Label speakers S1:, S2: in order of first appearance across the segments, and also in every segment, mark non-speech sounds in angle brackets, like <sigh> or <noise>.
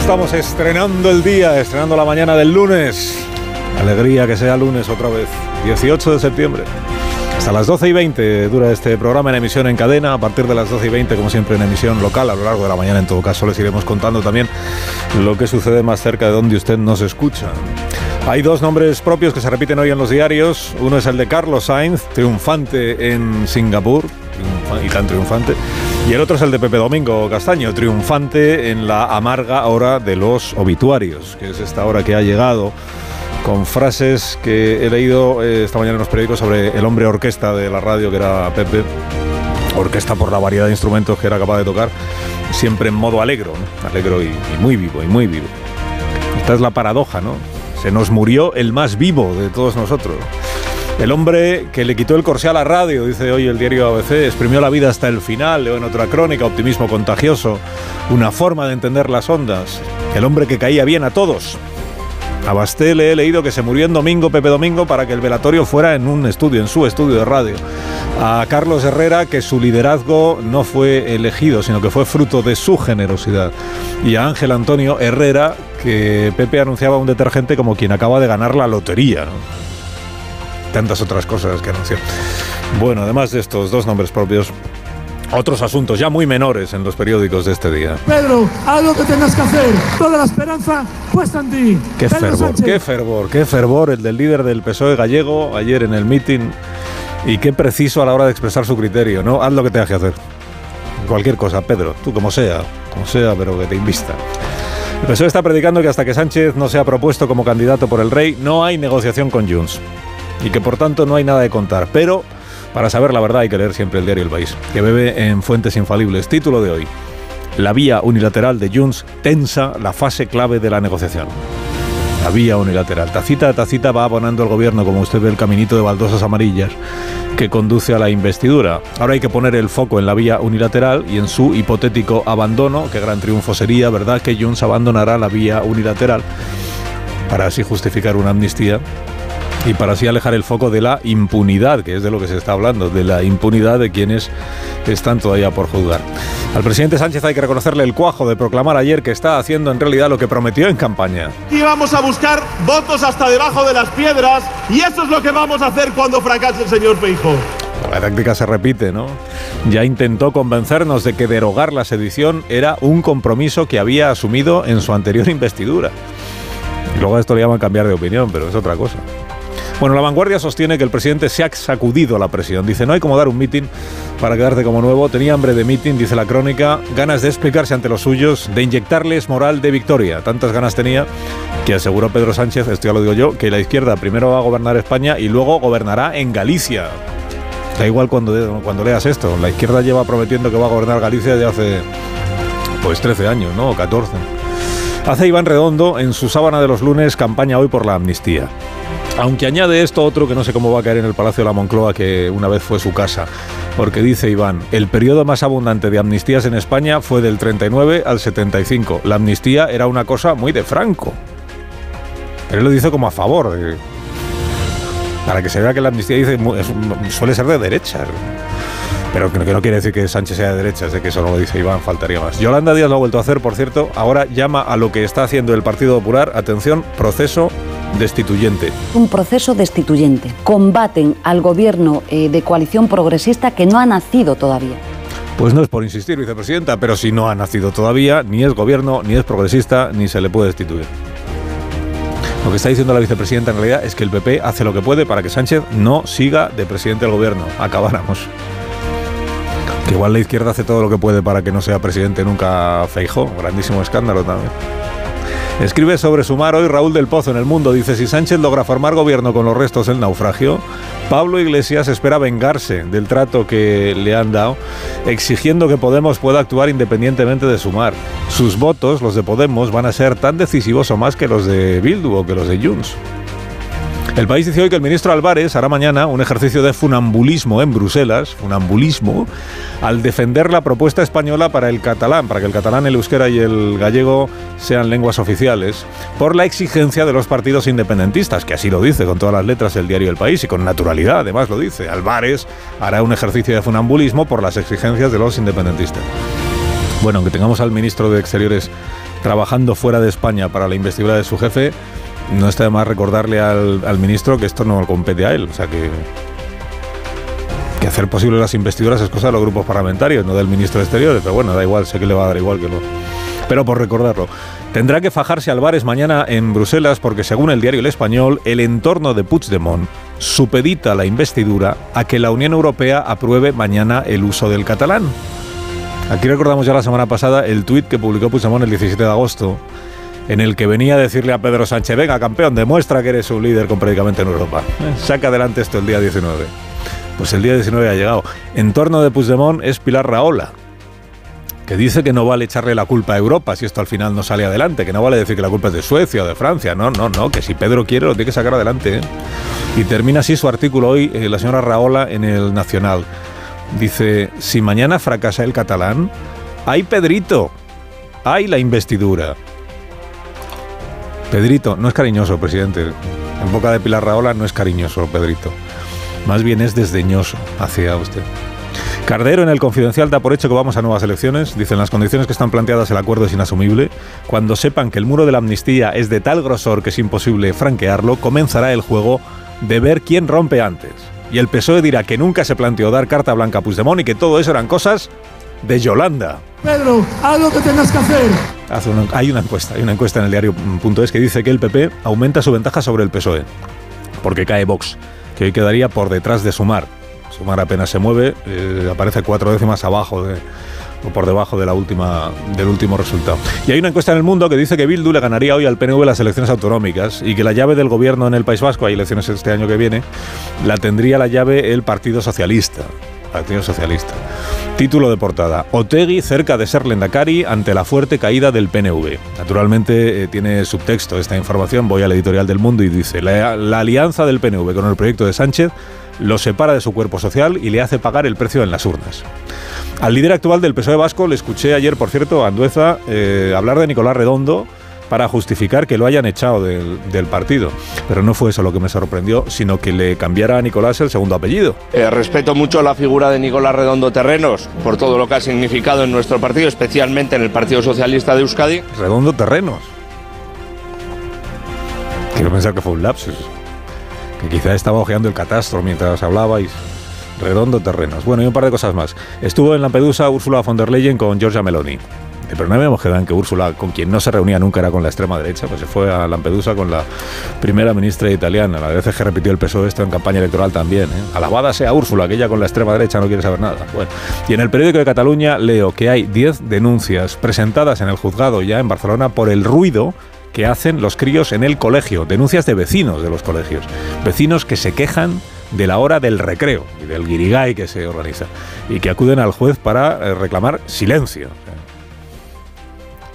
S1: Estamos estrenando el día, estrenando la mañana del lunes. Alegría que sea lunes otra vez, 18 de septiembre. Hasta las 12 y 20 dura este programa en emisión en cadena. A partir de las 12 y 20, como siempre, en emisión local. A lo largo de la mañana, en todo caso, les iremos contando también lo que sucede más cerca de donde usted nos escucha. Hay dos nombres propios que se repiten hoy en los diarios. Uno es el de Carlos Sainz, triunfante en Singapur, y tan triunfante. Y el otro es el de Pepe Domingo Castaño, triunfante en la amarga hora de los obituarios, que es esta hora que ha llegado con frases que he leído eh, esta mañana en los periódicos sobre el hombre orquesta de la radio que era Pepe, orquesta por la variedad de instrumentos que era capaz de tocar, siempre en modo alegro, alegro y muy vivo, y muy vivo. Esta es la paradoja, ¿no? Se nos murió el más vivo de todos nosotros. El hombre que le quitó el corsé a la radio, dice hoy el diario ABC, exprimió la vida hasta el final, leo en otra crónica, optimismo contagioso, una forma de entender las ondas. El hombre que caía bien a todos. A Basté le he leído que se murió en domingo, Pepe Domingo, para que el velatorio fuera en un estudio, en su estudio de radio. A Carlos Herrera que su liderazgo no fue elegido, sino que fue fruto de su generosidad. Y a Ángel Antonio Herrera que Pepe anunciaba un detergente como quien acaba de ganar la lotería. Tantas otras cosas que anunció. Bueno, además de estos dos nombres propios, otros asuntos ya muy menores en los periódicos de este día.
S2: Pedro, haz lo que tengas que hacer. Toda la esperanza puesta en ti.
S1: Qué
S2: Pedro
S1: fervor,
S2: Sánchez.
S1: qué fervor, qué fervor el del líder del PSOE gallego ayer en el mitin y qué preciso a la hora de expresar su criterio, ¿no? Haz lo que tengas que hacer. Cualquier cosa, Pedro, tú como sea, como sea, pero que te invista. El PSOE está predicando que hasta que Sánchez no sea propuesto como candidato por el rey, no hay negociación con Junts y que por tanto no hay nada de contar. Pero para saber la verdad hay que leer siempre el diario El País, que bebe en fuentes infalibles. Título de hoy. La vía unilateral de Junts tensa la fase clave de la negociación. La vía unilateral. Tacita a tacita va abonando el gobierno, como usted ve, el caminito de baldosas amarillas que conduce a la investidura. Ahora hay que poner el foco en la vía unilateral y en su hipotético abandono. Qué gran triunfo sería, ¿verdad?, que Junts abandonará la vía unilateral para así justificar una amnistía y para así alejar el foco de la impunidad, que es de lo que se está hablando, de la impunidad de quienes están todavía por juzgar. Al presidente Sánchez hay que reconocerle el cuajo de proclamar ayer que está haciendo en realidad lo que prometió en campaña.
S3: Y vamos a buscar votos hasta debajo de las piedras y eso es lo que vamos a hacer cuando fracase el señor Feijóo.
S1: La táctica se repite, ¿no? Ya intentó convencernos de que derogar la sedición era un compromiso que había asumido en su anterior <laughs> investidura. Y luego a esto le llaman cambiar de opinión, pero es otra cosa. Bueno, la vanguardia sostiene que el presidente se ha sacudido la presión. Dice, no hay como dar un mitin para quedarte como nuevo. Tenía hambre de mitin, dice la crónica, ganas de explicarse ante los suyos, de inyectarles moral de victoria. Tantas ganas tenía que aseguró Pedro Sánchez, esto ya lo digo yo, que la izquierda primero va a gobernar España y luego gobernará en Galicia. Da igual cuando, cuando leas esto. La izquierda lleva prometiendo que va a gobernar Galicia desde hace pues 13 años, ¿no? O 14. Hace Iván Redondo en su sábana de los lunes campaña hoy por la amnistía. Aunque añade esto otro que no sé cómo va a caer en el Palacio de la Moncloa, que una vez fue su casa. Porque dice Iván, el periodo más abundante de amnistías en España fue del 39 al 75. La amnistía era una cosa muy de Franco. Él lo dice como a favor. de- para que se vea que la amnistía dice, suele ser de derecha. Pero que no, que no quiere decir que Sánchez sea de derechas, de que eso no lo dice Iván, faltaría más. Yolanda Díaz lo ha vuelto a hacer, por cierto, ahora llama a lo que está haciendo el Partido Popular, atención, proceso destituyente.
S4: un proceso destituyente. Combaten al gobierno eh, de coalición progresista que no ha nacido todavía.
S1: Pues no es por insistir, vicepresidenta, pero si no ha nacido todavía, ni es gobierno, ni es progresista, ni se le puede destituir. Lo que está diciendo la vicepresidenta en realidad es que el PP hace lo que puede para que Sánchez no siga de presidente del gobierno. Acabáramos. Que igual la izquierda hace todo lo que puede para que no sea presidente nunca Feijó. Grandísimo escándalo también. Escribe sobre sumar hoy Raúl del Pozo en El Mundo. Dice, si Sánchez logra formar gobierno con los restos del naufragio, Pablo Iglesias espera vengarse del trato que le han dado, exigiendo que Podemos pueda actuar independientemente de sumar. Sus votos, los de Podemos, van a ser tan decisivos o más que los de Bildu o que los de Junts. El país dice hoy que el ministro Álvarez hará mañana un ejercicio de funambulismo en Bruselas, funambulismo, al defender la propuesta española para el catalán, para que el catalán, el euskera y el gallego sean lenguas oficiales, por la exigencia de los partidos independentistas, que así lo dice con todas las letras el diario El País y con naturalidad, además lo dice. Álvarez hará un ejercicio de funambulismo por las exigencias de los independentistas. Bueno, aunque tengamos al ministro de Exteriores trabajando fuera de España para la investidura de su jefe, no está de más recordarle al, ministro que esto no compete a él. O sea que. Que hacer posible las investiduras es cosa de los grupos parlamentarios, no del ministro de Exteriores. Pero bueno, da igual, sé que le va a dar igual que lo. Pero por recordarlo. Tendrá que fajarse Álvarez mañana en Bruselas porque, según el diario El Español, el entorno de Puigdemont supedita la investidura a que la Unión Europea apruebe mañana el uso del catalán. Aquí recordamos ya la semana pasada el tuit que publicó Puigdemont el 17 de agosto, en el que venía a decirle a Pedro Sánchez, venga campeón, demuestra que eres un líder con en Europa. Eh, saca adelante esto el día 19. Pues el día 19 ha llegado. En torno de Puigdemont es Pilar Raola, que dice que no vale echarle la culpa a Europa si esto al final no sale adelante, que no vale decir que la culpa es de Suecia o de Francia, no, no, no, que si Pedro quiere lo tiene que sacar adelante. ¿eh? Y termina así su artículo hoy eh, la señora Raola en el Nacional. Dice, si mañana fracasa el catalán, hay Pedrito, hay la investidura. Pedrito, no es cariñoso, presidente. En boca de Pilar Raola no es cariñoso, Pedrito. Más bien es desdeñoso hacia usted. Cardero en el Confidencial da por hecho que vamos a nuevas elecciones. Dicen las condiciones que están planteadas el acuerdo es inasumible. Cuando sepan que el muro de la amnistía es de tal grosor que es imposible franquearlo, comenzará el juego de ver quién rompe antes. Y el PSOE dirá que nunca se planteó dar carta blanca a Puigdemont y que todo eso eran cosas de Yolanda.
S2: Pedro, haz lo que tengas que hacer.
S1: hay una encuesta, hay una encuesta en el diario.es que dice que el PP aumenta su ventaja sobre el PSOE, porque cae Vox, que hoy quedaría por detrás de Sumar. Sumar apenas se mueve, eh, aparece cuatro décimas abajo de, o por debajo de la última, del último resultado. Y hay una encuesta en el mundo que dice que Bildu le ganaría hoy al PNV las elecciones autonómicas y que la llave del gobierno en el País Vasco, hay elecciones este año que viene, la tendría la llave el Partido Socialista. Partido Socialista. Título de portada. Otegui cerca de ser Lendakari ante la fuerte caída del PNV. Naturalmente eh, tiene subtexto esta información, voy al editorial del Mundo y dice, la, alianza del PNV con el proyecto de Sánchez lo separa de su cuerpo social y le hace pagar el precio en las urnas. Al líder actual del PSOE vasco le escuché ayer, por cierto, a Andueza, eh, hablar de Nicolás Redondo, para justificar que lo hayan echado del, partido. Pero no fue eso lo que me sorprendió, sino que le cambiara a Nicolás el segundo apellido.
S5: Eh, respeto mucho la figura de Nicolás Redondo Terrenos por todo lo que ha significado en nuestro partido, especialmente en el Partido Socialista de Euskadi.
S1: Redondo Terrenos. Quiero pensar que fue un lapsus. Que quizá estaba ojeando el catastro mientras hablabais. Redondo Terrenos. Bueno, y un par de cosas más. Estuvo en Lampedusa Úrsula von der Leyen con Giorgia Meloni. Pero no habíamos quedado en que Úrsula, con quien no se reunía nunca, era con la extrema derecha, pues se fue a Lampedusa con la primera ministra italiana. La veces que repitió el PSOE esto en campaña electoral también. ¿eh? Alabada sea Úrsula, que ella con la extrema derecha no quiere saber nada. Bueno, y en el periódico de Cataluña leo que hay 10 denuncias presentadas en el juzgado ya en Barcelona por el ruido que hacen los críos en el colegio. Denuncias de vecinos de los colegios. Vecinos que se quejan de la hora del recreo y del guirigay que se organiza y que acuden al juez para eh, reclamar silencio.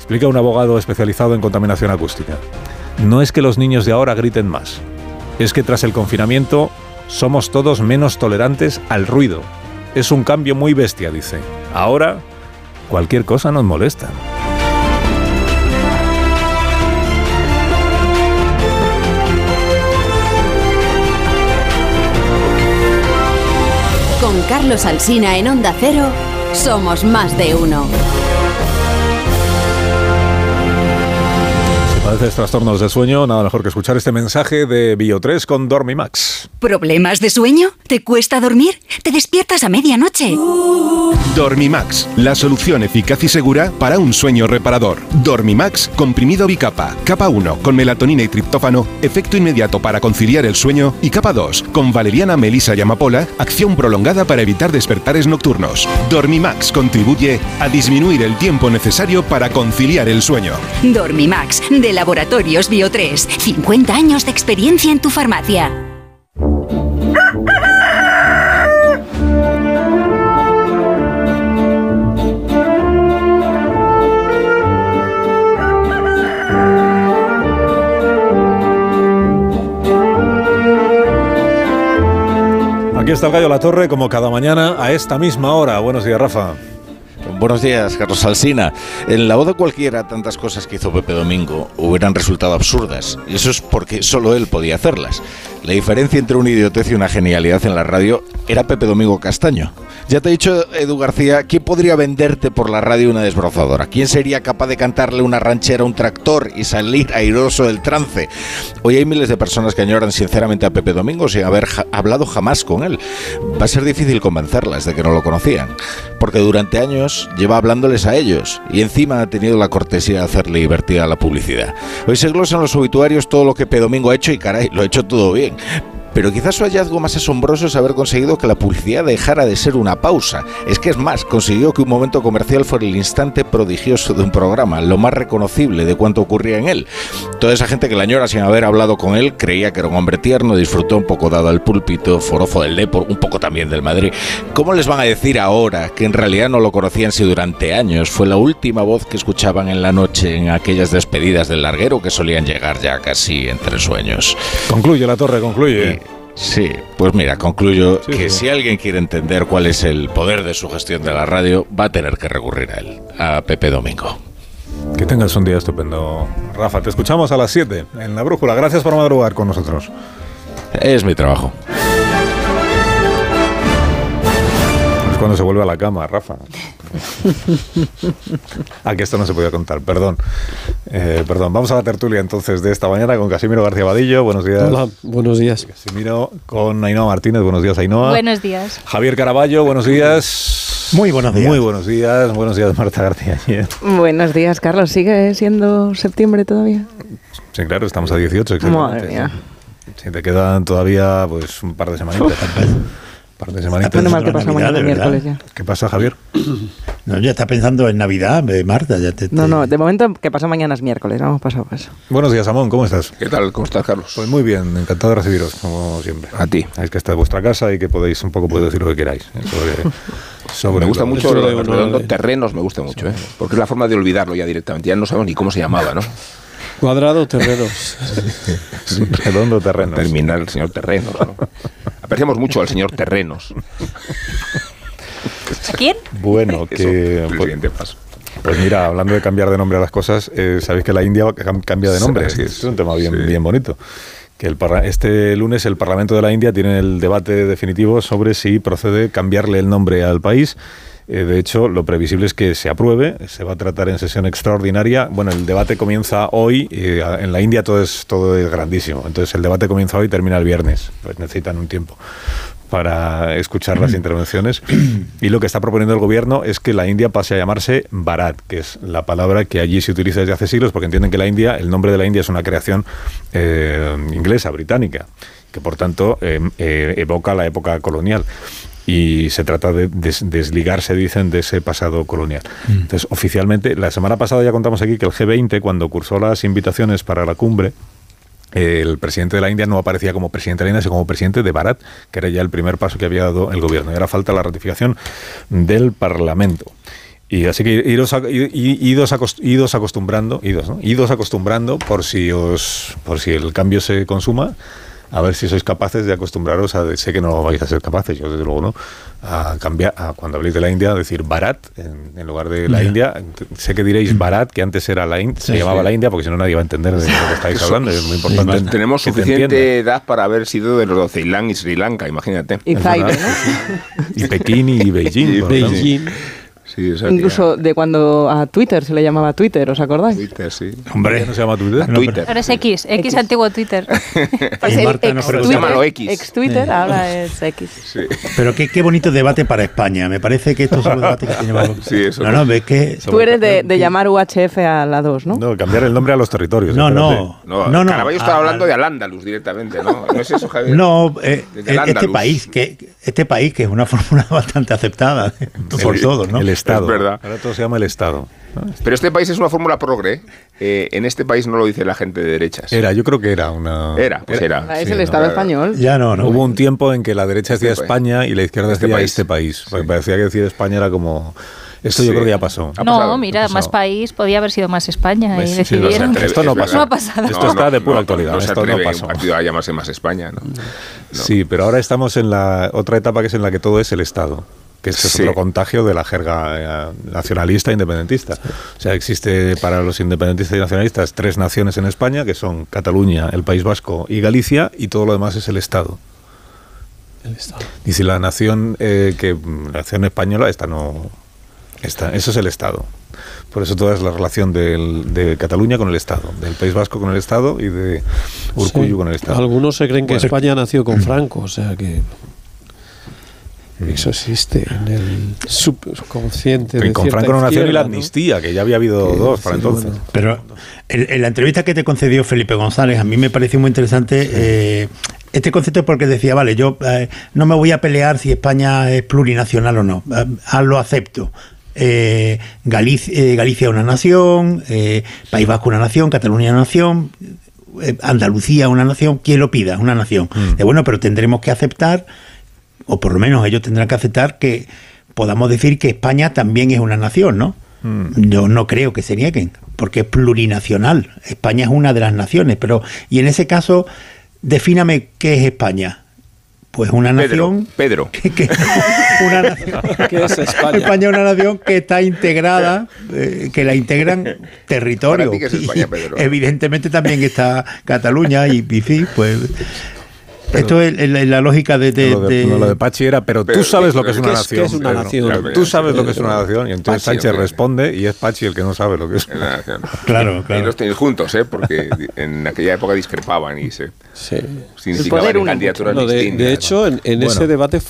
S1: Explica un abogado especializado en contaminación acústica. No es que los niños de ahora griten más, es que tras el confinamiento somos todos menos tolerantes al ruido. Es un cambio muy bestia, dice. Ahora, cualquier cosa nos molesta.
S6: Con Carlos Alsina en Onda Cero, somos más de uno.
S1: Padeces trastornos de sueño, nada mejor que escuchar este mensaje de Bio3 con Dormimax.
S7: ¿Problemas de sueño? ¿Te cuesta dormir? ¿Te despiertas a medianoche?
S8: Dormimax, la solución eficaz y segura para un sueño reparador. Dormimax, comprimido bicapa. Capa 1, con melatonina y triptófano, efecto inmediato para conciliar el sueño. Y capa 2, con valeriana, melisa y amapola, acción prolongada para evitar despertares nocturnos. Dormimax contribuye a disminuir el tiempo necesario para conciliar el sueño.
S7: Dormimax, de la Laboratorios Bio3. 50 años de experiencia en tu farmacia.
S1: Aquí está el Gallo La Torre, como cada mañana, a esta misma hora. Buenos días, Rafa.
S9: Buenos días, Carlos Alsina. En la de cualquiera, tantas cosas que hizo Pepe Domingo hubieran resultado absurdas. Y eso es porque solo él podía hacerlas. La diferencia entre una idiotez y una genialidad en la radio era Pepe Domingo Castaño. Ya te he dicho, Edu García, ¿quién podría venderte por la radio una desbrozadora? ¿Quién sería capaz de cantarle una ranchera a un tractor y salir airoso del trance? Hoy hay miles de personas que añoran sinceramente a Pepe Domingo sin haber hablado jamás con él. Va a ser difícil convencerlas de que no lo conocían, porque durante años lleva hablándoles a ellos y encima ha tenido la cortesía de hacerle divertida la publicidad. Hoy se glosan los obituarios todo lo que Pepe Domingo ha hecho y caray, lo ha hecho todo bien. Pero quizás su hallazgo más asombroso es haber conseguido que la publicidad dejara de ser una pausa. Es que es más, consiguió que un momento comercial fuera el instante prodigioso de un programa, lo más reconocible de cuanto ocurría en él. Toda esa gente que la añora sin haber hablado con él creía que era un hombre tierno, disfrutó un poco dado al púlpito, forofo del Depor, un poco también del Madrid. ¿Cómo les van a decir ahora que en realidad no lo conocían si durante años fue la última voz que escuchaban en la noche en aquellas despedidas del larguero que solían llegar ya casi entre sueños?
S1: Concluye la torre, concluye.
S9: Sí, pues mira, concluyo
S1: Sí,
S9: que
S1: sí.
S9: si alguien quiere entender cuál es el poder de su gestión de la radio, va a tener que recurrir a él, a Pepe Domingo.
S1: Que tengas un día estupendo. Rafa, te escuchamos a las 7 en la brújula. Gracias por madrugar con nosotros.
S9: Es mi trabajo.
S1: Es cuando se vuelve a la cama, Rafa. <laughs> ah, que esto no se podía contar, perdón. Eh, perdón, vamos a la tertulia entonces de esta mañana con Casimiro García Vadillo. Buenos días.
S10: Hola, buenos días.
S1: Casimiro con Ainhoa Martínez. Buenos días, Ainhoa.
S11: Buenos días.
S1: Javier Caraballo, buenos días.
S12: Muy buenos días.
S1: Muy buenos días. Buenos días, Marta García.
S11: Buenos días, Carlos. ¿Sigue siendo septiembre todavía?
S1: Sí, claro, estamos a 18 exactamente.
S11: Madre mía.
S1: Sí, te quedan todavía pues un par de semanitas. Par de semanitas.
S11: Mal que pasa
S12: Navidad,
S11: mañana miércoles ya.
S1: ¿Qué pasa, Javier? <clears throat>
S12: No, ya está pensando en Navidad, Marta. Ya te,
S11: No,
S12: te-
S11: no, de momento que pasa mañana es miércoles, vamos paso a paso.
S1: Buenos días, Amón, ¿cómo estás?
S5: ¿Qué tal? ¿Cómo estás, Carlos?
S1: Pues muy bien, encantado de recibiros, como siempre.
S5: A ti.
S1: Es que esta es vuestra casa y que podéis un poco podéis decir lo que queráis. ¿eh? Sobre, <laughs> sobre
S5: me gusta
S1: lo-
S5: mucho
S10: Eso
S5: lo
S10: de-
S5: terrenos, me gusta mucho, ¿eh? porque es la forma de olvidarlo ya directamente. Ya no sabemos ni cómo se llamaba, ¿no?
S10: Cuadrado terrenos. <laughs>
S1: Redondo terreno.
S5: Terminar el señor Terrenos. ¿no? Apreciamos mucho al señor Terrenos.
S11: ¿A quién?
S1: Bueno,
S5: Eso,
S1: que
S5: el
S1: pues,
S5: siguiente paso.
S1: pues mira, hablando de cambiar de nombre a las cosas, eh, sabéis que la India cam- cambia de nombre.
S5: Sí,
S1: es un tema bien,
S5: sí.
S1: bien bonito. Que el parla- este lunes el Parlamento de la India tiene el debate definitivo sobre si procede cambiarle el nombre al país. Eh, de hecho, lo previsible es que se apruebe, se va a tratar en sesión extraordinaria. Bueno, el debate comienza hoy, eh, en la India todo es, todo es grandísimo, entonces el debate comienza hoy y termina el viernes, pues necesitan un tiempo para escuchar las <clears throat> intervenciones. Y lo que está proponiendo el gobierno es que la India pase a llamarse Bharat, que es la palabra que allí se utiliza desde hace siglos, porque entienden que la India, el nombre de la India es una creación eh, inglesa, británica, que por tanto eh, eh, evoca la época colonial. Y se trata de des- desligarse, dicen, de ese pasado colonial. Entonces, oficialmente, la semana pasada ya contamos aquí que el G20, cuando cursó las invitaciones para la cumbre, el presidente de la India no aparecía como presidente de la India, sino como presidente de Bharat, que era ya el primer paso que había dado el gobierno. Y ahora falta la ratificación del Parlamento. Y así que iros, a- idos, acos- idos acostumbrando, idos, ¿no? idos acostumbrando por si os, por si el cambio se consuma, a ver si sois capaces de acostumbraros a, sé que no vais a ser capaces, yo desde luego no, a cambiar, a cuando habléis de la India, decir Bharat en, en lugar de la
S12: Ya.
S1: India. Sé que diréis Bharat, que antes era la India, se
S12: Sí,
S1: llamaba
S12: sí.
S1: la India, porque si no nadie va a entender de lo que <laughs> estáis hablando, y es muy importante.
S12: más,
S5: Tenemos
S1: te
S5: suficiente
S1: entienda.
S5: edad para haber sido de los de Ceilán y Sri Lanka, imagínate.
S11: Y
S1: verdad,
S11: ¿no?
S1: Y Pekín y Beijing.
S5: Y
S1: por ejemplo.
S10: Beijing.
S5: Sí,
S11: Incluso de cuando a Twitter se le llamaba Twitter, ¿os acordáis?
S5: Twitter, sí.
S12: Hombre,
S1: ¿Ya no se llama Twitter?
S12: No,
S5: Twitter.
S13: Ahora es X, X,
S11: X.
S13: antiguo Twitter. <laughs>
S11: Pues el
S12: Marta
S11: ex Twitter,
S5: Llámalo X.
S11: ex Twitter, ahora es X.
S5: Sí.
S12: pero qué, qué bonito debate para España. Me parece que estos son los debates que tenemos.
S5: Sí, eso.
S12: No, no, ves que.
S11: Tú eres de, de llamar UHF a la 2, ¿no?
S1: No, cambiar el nombre a los territorios.
S12: No, no.
S5: No,
S12: no, no.
S5: Caraballo estaba
S12: Ah,
S5: hablando de Al-Ándalus directamente, ¿no? ¿No es eso, Javier?
S12: No, eh, eh, este país, que este país que es una <laughs> fórmula bastante aceptada por todos, ¿no?
S1: El Estado.
S13: Es verdad.
S1: Ahora todo se llama el Estado.
S13: Pero este país es una fórmula progre. Eh, en este país no lo dice la gente de derechas.
S1: Era, yo creo que era una.
S13: Era, pues era.
S11: Es
S1: Sí,
S11: el
S1: no,
S11: Estado
S1: era-
S11: español.
S12: Ya no, no.
S1: Hubo un tiempo en que la derecha decía
S13: Este país.
S1: España y la izquierda
S13: Este
S1: decía
S13: país.
S1: este país. Porque parecía que decir España era como. Esto yo
S13: Sí.
S1: creo que ya pasó.
S14: No,
S13: pasado,
S14: mira, más país podía haber sido más España
S1: Pues
S14: y
S1: sí, sí,
S14: decidieron.
S1: sé. Esto no pasó.
S14: No ha pasado.
S1: Esto está de pura actualidad, esto no pasó.
S13: un partido a llamarse más España, ¿no?
S1: Sí, pero ahora estamos en la otra etapa que es en la que todo es el Estado. Que este es
S13: Sí.
S1: otro contagio de la jerga eh, nacionalista e independentista. O sea, existe para los independentistas y nacionalistas tres naciones en España, que son Cataluña, el País Vasco y Galicia, y todo lo demás es el Estado.
S10: El Estado.
S1: Y si la nación eh, que la nación española, esta no. Esta, eso es el Estado. Por eso toda es la relación del- de Cataluña con el Estado, del País Vasco con el Estado y de Urcuyu
S10: Sí.
S1: con el Estado.
S10: Algunos se creen que
S1: Bueno.
S10: España nació con Franco, o sea que eso existe en el subconsciente.
S1: Que con Franco no nació ni la amnistía, que ya había habido
S10: Que
S1: dos para entonces.
S10: bueno,
S12: Pero en, en la entrevista que te concedió Felipe González, a mí me pareció muy interesante eh, este concepto porque decía, vale, yo eh, no me voy a pelear si España es plurinacional o no, eh, ah, lo acepto. Eh, Galicia, eh, Galicia una nación, eh, País Vasco una nación, Cataluña una nación, eh, Andalucía una nación, quien lo pida, una nación.
S1: Mm.
S12: Eh, bueno, pero tendremos que aceptar, o por lo menos ellos tendrán que aceptar que podamos decir que España también es una nación, ¿no?
S1: Mm.
S12: Yo no creo que se nieguen, porque es plurinacional. España es una de las naciones, pero y en ese caso, defíname qué es España. Pues una
S13: Pedro,
S12: nación
S13: Pedro. <laughs>
S12: que, que- una nación. <laughs>
S10: ¿Qué es España?
S12: España es una nación que está integrada, eh, que la integran <laughs> territorio.
S13: Para ti, ¿qué es España, Pedro?
S12: Evidentemente también está Cataluña y, y sí, pues. Esto es, la, lógica de. de-
S1: lo, de,
S12: de-
S1: no, lo de Pachi era, pero,
S13: Pero,
S1: tú sabes
S13: ¿qué-
S1: lo que es
S13: qué
S1: una
S10: es-
S1: nación.
S10: qué es una nación?
S1: Claro, Tú sabes lo que es una nación. Y entonces
S13: Pachi,
S1: Sánchez responde y es Pachi el que no sabe lo que es.
S13: Claro,
S12: Claro,
S13: Y los tenéis juntos, ¿eh? Porque en aquella época discrepaban y se
S10: Sí.
S13: significaban
S11: une
S13: candidaturas
S10: No, de,
S13: distintas.
S10: de hecho, en, en
S1: Bueno.
S10: ese debate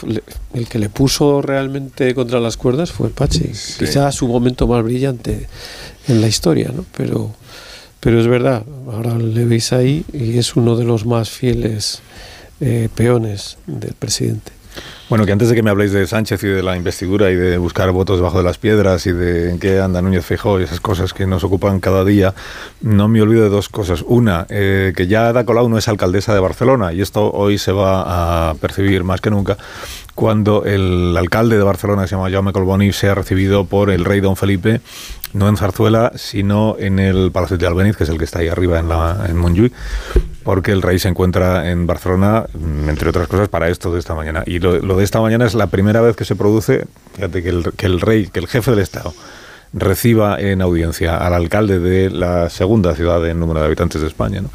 S10: el que le puso realmente contra las cuerdas fue Pachi. Quizá su momento más brillante en la historia, ¿no? Pero, pero es verdad, ahora le veis ahí y es uno de los más fieles eh, peones del presidente.
S1: Bueno, que antes de que me habléis de Sánchez y de la investidura y de buscar votos debajo de las piedras y de en qué anda Núñez Feijóo y esas cosas que nos ocupan cada día, no me olvido de dos cosas. Una, eh, que ya Ada Colau no es alcaldesa de Barcelona y esto hoy se va a percibir más que nunca cuando el alcalde de Barcelona, que se llama Jaume Colboni, sea recibido por el rey Don Felipe, no en Zarzuela, sino en el Palacio de Albéniz, que es el que está ahí arriba en, la, en Montjuïc, porque el rey se encuentra en Barcelona, mm, entre otras cosas, para esto de esta mañana. Y lo, lo de esta mañana es la primera vez que se produce, fíjate, que el, que el rey, que el jefe del Estado, reciba en audiencia al alcalde de la segunda ciudad en número de habitantes de España. ¿no?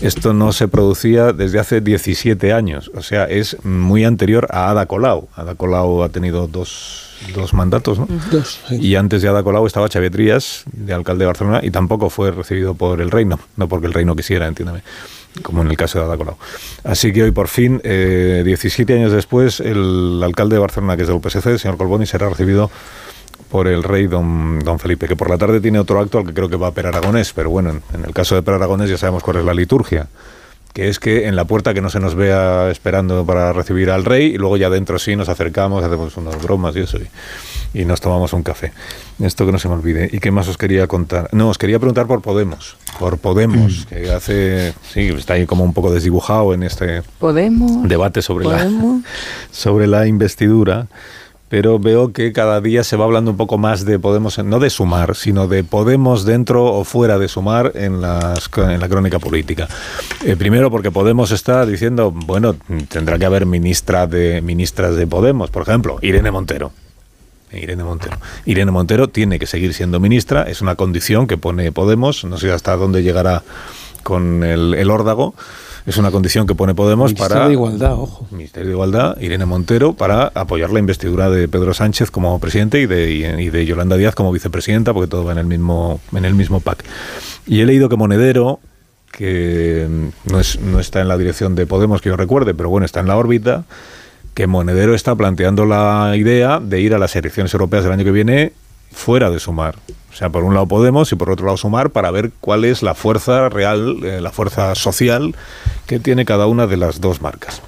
S1: Esto no se producía desde hace 17 años, o sea, es muy anterior a Ada Colau. Ada Colau ha tenido dos, dos mandatos, ¿no?
S10: Dos, sí.
S1: Y antes de Ada Colau estaba Xavier Trías, de alcalde de Barcelona, y tampoco fue recibido por el reino, no porque el reino quisiera, entiéndame, como en el caso de Ada Colau. Así que hoy por fin, eh, 17 años después, el alcalde de Barcelona, que es del PSC, el señor Colboni, será recibido por el rey don, don Felipe, que por la tarde tiene otro acto al que creo que va Per Aragonés, pero bueno, en, en el caso de Per Aragonés ya sabemos cuál es la liturgia, que es que en la puerta que no se nos vea esperando para recibir al rey y luego ya dentro sí nos acercamos, hacemos unas bromas y eso y, y nos tomamos un café. Esto que no se me olvide. ¿Y qué más os quería contar? No, os quería preguntar por Podemos, por Podemos, que hace, sí, está ahí como un poco desdibujado en este
S11: Podemos.
S1: debate sobre la, <laughs> sobre la investidura, pero veo que cada día se va hablando un poco más de Podemos, no de sumar, sino de Podemos dentro o fuera de sumar en, las, en la crónica política. Eh, primero porque Podemos está diciendo, bueno, tendrá que haber ministra de, ministras de Podemos, por ejemplo, Irene Montero. Irene Montero. Irene Montero tiene que seguir siendo ministra, es una condición que pone Podemos, no sé hasta dónde llegará con el, el órdago, es una condición que pone Podemos
S10: Ministerio
S1: para...
S10: de Igualdad, ojo.
S1: Ministerio de Igualdad, Irene Montero, para apoyar la investidura de Pedro Sánchez como presidente y de, y de Yolanda Díaz como vicepresidenta, porque todo va en el mismo, en el mismo pack. Y he leído que Monedero, que no, es, no está en la dirección de Podemos, que yo recuerde, pero bueno, está en la órbita, que Monedero está planteando la idea de ir a las elecciones europeas del año que viene fuera de Sumar. O sea, por un lado Podemos y por otro lado Sumar para ver cuál es la fuerza real, eh, la fuerza social que tiene cada una de las dos marcas.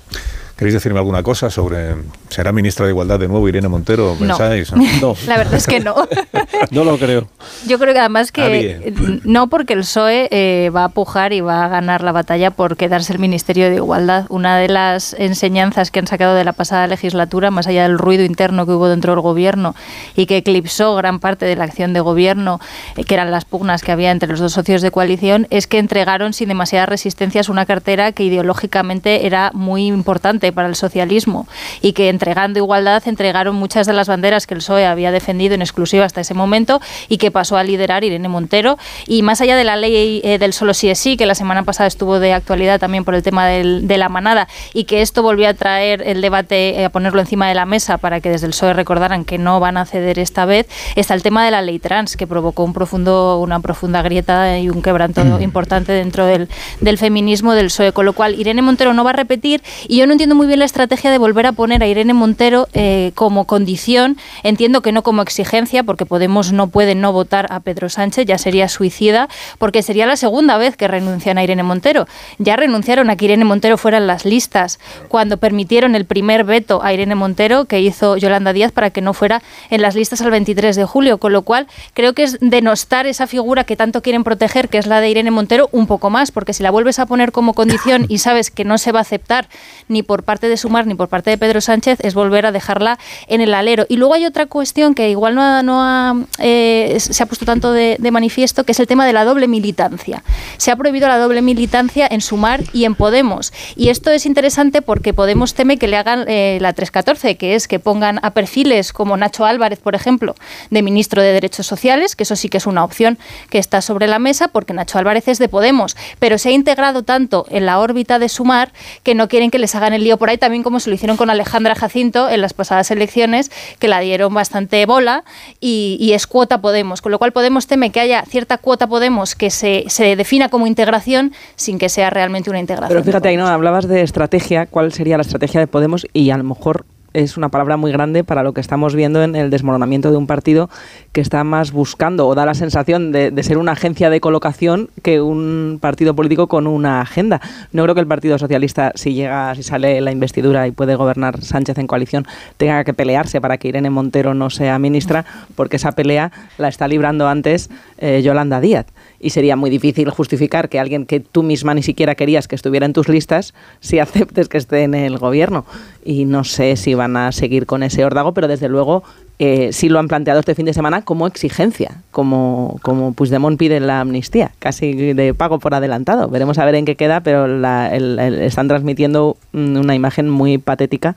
S1: ¿Queréis decirme alguna cosa sobre... ¿Será ministra de Igualdad de nuevo Irene Montero? ¿Pensáis? <laughs>
S10: No.
S14: La verdad es que no. <laughs>
S10: no lo creo.
S14: Yo creo que además que
S1: Ah,
S14: no porque el PSOE eh, va a pujar y va a ganar la batalla por quedarse el Ministerio de Igualdad. Una de las enseñanzas que han sacado de la pasada legislatura, más allá del ruido interno que hubo dentro del gobierno y que eclipsó gran parte de la acción de gobierno, eh, que eran las pugnas que había entre los dos socios de coalición, es que entregaron sin demasiadas resistencias una cartera que ideológicamente era muy importante para el socialismo y que entregando igualdad entregaron muchas de las banderas que el PSOE había defendido en exclusiva hasta ese momento y que pasó a liderar Irene Montero. Y más allá de la ley eh, del solo sí es sí, que la semana pasada estuvo de actualidad también por el tema del- de la manada y que esto volvió a traer el debate, eh, a ponerlo encima de la mesa para que desde el PSOE recordaran que no van a ceder esta vez, está el tema de la ley trans, que provocó un profundo, una profunda grieta y un quebranto importante dentro del, del feminismo del PSOE. Con lo cual, Irene Montero no va a repetir y yo no entiendo muy bien la estrategia de volver a poner a Irene Montero eh, como condición. Entiendo que no como exigencia, porque Podemos no puede no votar a Pedro Sánchez, ya sería suicida, porque sería la segunda vez que renuncian a Irene Montero. Ya renunciaron a que Irene Montero fuera en las listas cuando permitieron el primer veto a Irene Montero que hizo Yolanda Díaz para que no fuera en las listas al 23 de julio, con lo cual creo que es denostar esa figura que tanto quieren proteger, que es la de Irene Montero, un poco más, porque si la vuelves a poner como condición y sabes que no se va a aceptar ni por parte de Sumar ni por parte de Pedro Sánchez, es volver a dejarla en el alero. Y luego hay otra cuestión que igual no, ha- no ha, eh, se ha puesto tanto de, de manifiesto, que es el tema de la doble militancia. Se ha prohibido la doble militancia en Sumar y en Podemos. Y esto es interesante porque Podemos teme que le hagan eh, la 314, que es que pongan a perfiles como Nacho Álvarez, por ejemplo, de ministro de Derechos Sociales, que eso sí que es una opción que está sobre la mesa, porque Nacho Álvarez es de Podemos, pero se ha integrado tanto en la órbita de Sumar que no quieren que les hagan el lío por ahí, también como se lo hicieron con Alejandra Jacinto en las pasadas elecciones, que la dieron bastante bola y, y es cuota Podemos, con lo cual Podemos teme que haya cierta cuota Podemos que se, se defina como integración sin que sea realmente una integración.
S11: Pero fíjate, ahí no hablabas de estrategia, cuál sería la estrategia de Podemos y a lo mejor es una palabra muy grande para lo que estamos viendo en el desmoronamiento de un partido que está más buscando o da la sensación de, ser una agencia de colocación que un partido político con una agenda. No creo que el Partido Socialista, si llega, si sale la investidura y puede gobernar Sánchez en coalición, tenga que pelearse para que Irene Montero no sea ministra, porque esa pelea la está librando antes eh, Yolanda Díaz. Y sería muy difícil justificar que alguien que tú misma ni siquiera querías que estuviera en tus listas, si <laughs> aceptes que esté en el gobierno. Y no sé si a seguir con ese órdago, pero desde luego eh, sí lo han planteado este fin de semana como exigencia, como, como Puigdemont pide la amnistía, casi de pago por adelantado. Veremos a ver en qué queda, pero la- el- están transmitiendo una imagen muy patética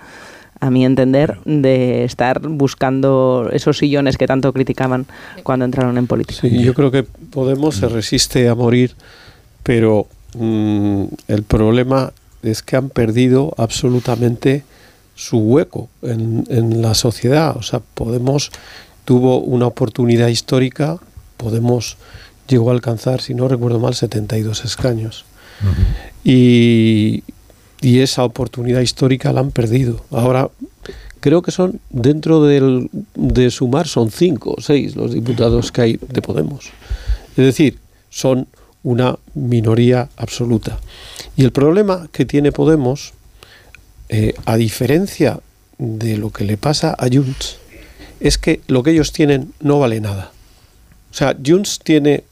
S11: a mi entender, de estar buscando esos sillones que tanto criticaban cuando entraron en política.
S10: Yo creo que Podemos se resiste a morir, pero mm, el problema es que han perdido absolutamente su hueco en, en la sociedad. O sea, Podemos tuvo una oportunidad histórica, Podemos llegó a alcanzar, si no recuerdo mal, 72 escaños. Y, y esa oportunidad histórica la han perdido. Ahora creo que son dentro del, de sumar son cinco o seis los diputados que hay de Podemos. Es decir, son una minoría absoluta. Y el problema que tiene Podemos, eh, a diferencia de lo que le pasa a Junts, es que lo que ellos tienen no vale nada. O sea, Junts tiene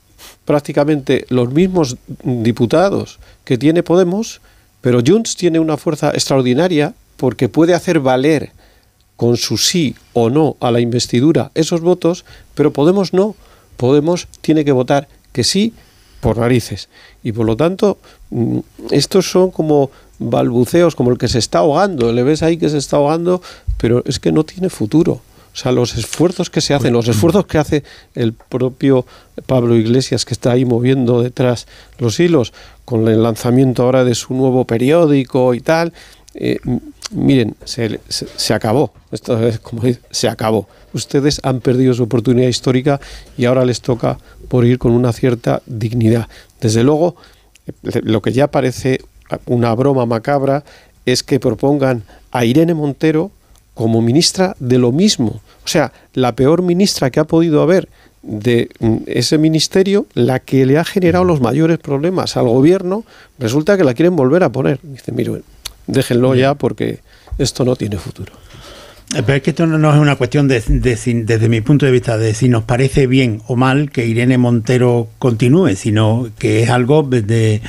S10: prácticamente los mismos diputados que tiene Podemos, pero Junts tiene una fuerza extraordinaria porque puede hacer valer con su sí o no a la investidura esos votos, pero Podemos no. Podemos tiene que votar que sí por narices. Y por lo tanto, mm, estos son como balbuceos, como el que se está ahogando. Le ves ahí que se está ahogando, pero es que no tiene futuro. O sea, los esfuerzos que se hacen, los esfuerzos que hace el propio Pablo Iglesias, que está ahí moviendo detrás los hilos, con el lanzamiento ahora de su nuevo periódico y tal, eh, miren, se, se- se acabó. Esto es como se acabó. Ustedes han perdido su oportunidad histórica y ahora les toca por ir con una cierta dignidad. Desde luego, lo que ya parece una broma macabra es que propongan a Irene Montero como ministra de lo mismo. O sea, la peor ministra que ha podido haber de mm, ese ministerio, la que le ha generado los mayores problemas al gobierno, resulta que la quieren volver a poner. Dice, mire, déjenlo ya porque esto no tiene futuro.
S12: Eh, pero es que esto no es una cuestión de, desde mi punto de vista de si nos parece bien o mal que Irene Montero continúe, sino que es algo de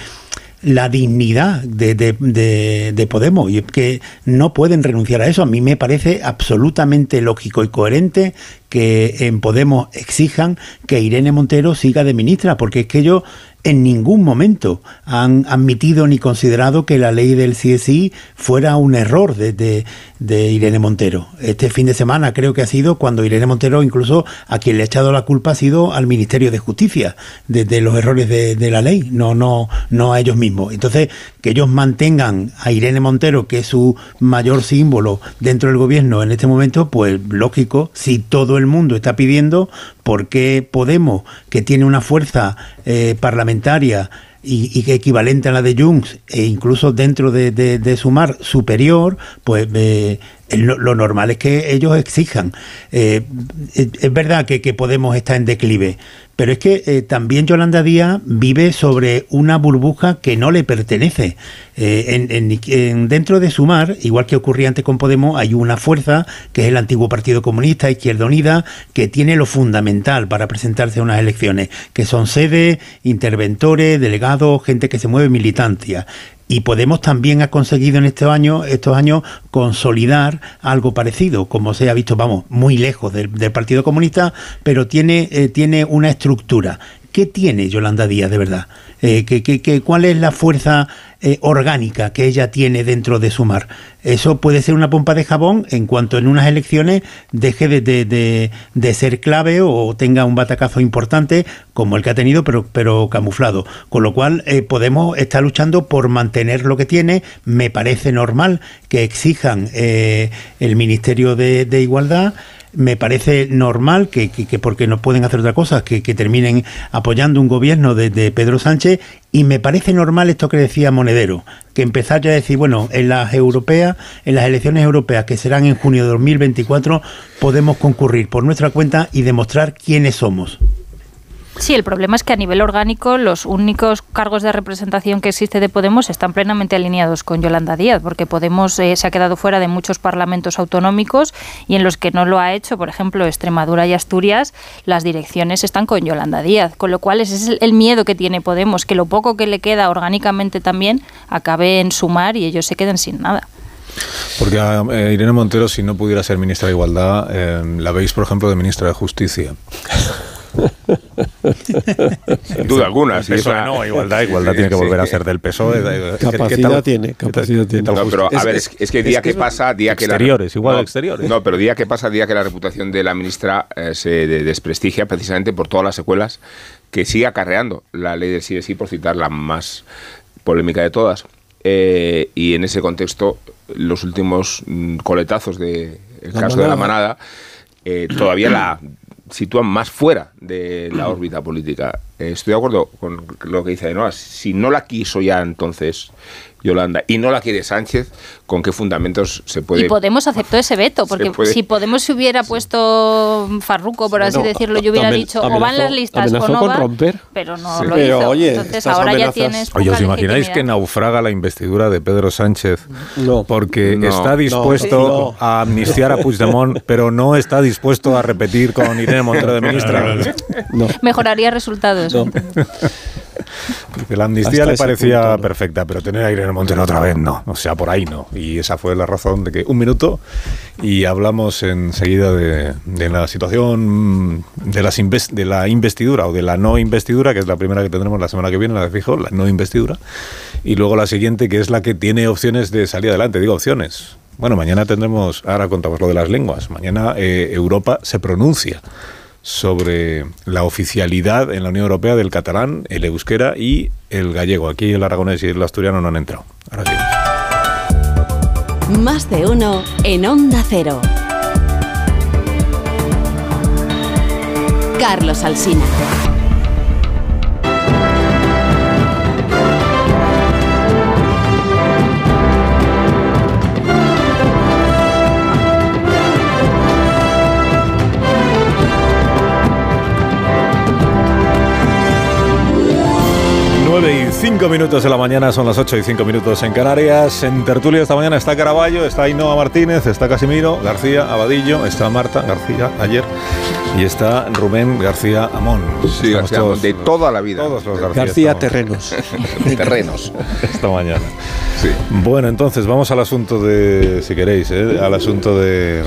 S12: la dignidad de, de, de, Podemos y que no pueden renunciar a eso. A mí me parece absolutamente lógico y coherente que en Podemos exijan que Irene Montero siga de ministra, porque es que ellos en ningún momento han admitido ni considerado que la ley del CSI fuera un error de, de, Irene Montero. Este fin de semana creo que ha sido cuando Irene Montero incluso a quien le ha echado la culpa ha sido al Ministerio de Justicia de, los errores de, la ley, no, no, no a ellos mismos. Entonces, que ellos mantengan a Irene Montero, que es su mayor símbolo dentro del gobierno en este momento, pues lógico, si todo el mundo está pidiendo, ¿por qué Podemos, que tiene una fuerza eh, parlamentaria y, que equivalente a la de Junts e incluso dentro de, de, Sumar superior, pues eh, lo, normal es que ellos exijan. Eh, es verdad que, Podemos está en declive, pero es que eh, también Yolanda Díaz vive sobre una burbuja que no le pertenece. Eh, en, dentro de Sumar, igual que ocurría antes con Podemos, hay una fuerza, que es el antiguo Partido Comunista, Izquierda Unida, que tiene lo fundamental para presentarse a unas elecciones, que son sedes, interventores, delegados, gente que se mueve militancia y Podemos también ha conseguido en este año, estos años consolidar algo parecido, como se ha visto, vamos, muy lejos del, Partido Comunista, pero tiene, eh, tiene una estructura. ¿Qué tiene Yolanda Díaz de verdad? Eh, ¿qué, cuál es la fuerza eh, orgánica que ella tiene dentro de su mar? Eso puede ser una pompa de jabón en cuanto en unas elecciones deje de, de, ser clave o tenga un batacazo importante como el que ha tenido, pero, pero camuflado. Con lo cual eh, Podemos estar luchando por mantener lo que tiene. Me parece normal que exijan el Ministerio de Igualdad me parece normal que, porque no pueden hacer otra cosa, que, terminen apoyando un gobierno de, Pedro Sánchez y me parece normal esto que decía Monedero, que empezar ya a decir, bueno, en las europeas, en las elecciones europeas que serán en junio de 2024, podemos concurrir por nuestra cuenta y demostrar quiénes somos.
S14: Sí, el problema es que a nivel orgánico los únicos cargos de representación que existe de Podemos están plenamente alineados con Yolanda Díaz, porque Podemos eh, se ha quedado fuera de muchos parlamentos autonómicos y en los que no lo ha hecho, por ejemplo, Extremadura y Asturias, las direcciones están con Yolanda Díaz, con lo cual ese es el miedo que tiene Podemos, que lo poco que le queda orgánicamente también acabe en sumar y ellos se queden sin nada.
S1: Porque a eh, Irene Montero, si no pudiera ser ministra de Igualdad, eh, la veis, por ejemplo, de ministra de Justicia.
S13: Sin duda alguna.
S1: no, igualdad, igualdad tiene que volver a ser del PSOE.
S10: Capacidad tiene, capacidad tiene.
S13: No, pero a ver, es, que día que, pasa, día que
S1: exteriores, igual exteriores.
S13: No, pero día que pasa, día que la reputación de la ministra eh, se desprestigia precisamente por todas las secuelas que sigue acarreando la ley del sí sí, por citar la más polémica de todas. Eh, y en ese contexto, los últimos mm, coletazos del caso de la manada, eh, todavía la sitúan más fuera de la órbita política. Estoy de acuerdo con lo que dice Aenoa. Si no la quiso ya entonces Yolanda y no la quiere Sánchez, ¿con qué fundamentos se puede...?
S14: Y Podemos aceptó ese veto, <laughs> porque si Podemos se hubiera puesto Farruco, por así decirlo, yo hubiera dicho, o van las listas o no va, pero no lo hizo. Entonces ahora ya tienes
S1: Oye, ¿os imagináis que naufraga la investidura de Pedro Sánchez no. porque está dispuesto a amnistiar a Puigdemont, <laughs> pero no está dispuesto a repetir con Irene Montero de ministra?
S14: Mejoraría resultados. <laughs>
S1: Porque la amnistía le parecía perfecta, pero tener a Irene Montero otra vez no. O sea, por ahí no. Y esa fue la razón de que un minuto y hablamos enseguida de, la situación de, las de la investidura o de la no investidura, que es la primera que tendremos la semana que viene, la de fijo, la no investidura. Y luego la siguiente, que es la que tiene opciones de salir adelante. Digo opciones. Bueno, mañana tendremos, ahora contamos lo de las lenguas. Mañana eh, Europa se pronuncia sobre la oficialidad en la Unión Europea del catalán, el euskera y el gallego. Aquí el aragonés y el asturiano no han entrado. Ahora sí.
S6: Más de uno en Onda Cero. Carlos Alsina.
S1: 5 minutos de la mañana, son las 8 y 5 minutos en Canarias. En tertulia esta mañana está Caraballo, está Ainhoa Martínez, está Casimiro, García Abadillo, está Marta García ayer y está Rubén García Amón.
S13: Sí, García Amón, de toda la vida.
S1: Todos los
S10: García, García Terrenos. <laughs>
S13: Terrenos.
S1: Esta mañana.
S13: Sí.
S1: Bueno, entonces vamos al asunto de, si queréis, ¿eh? al asunto de,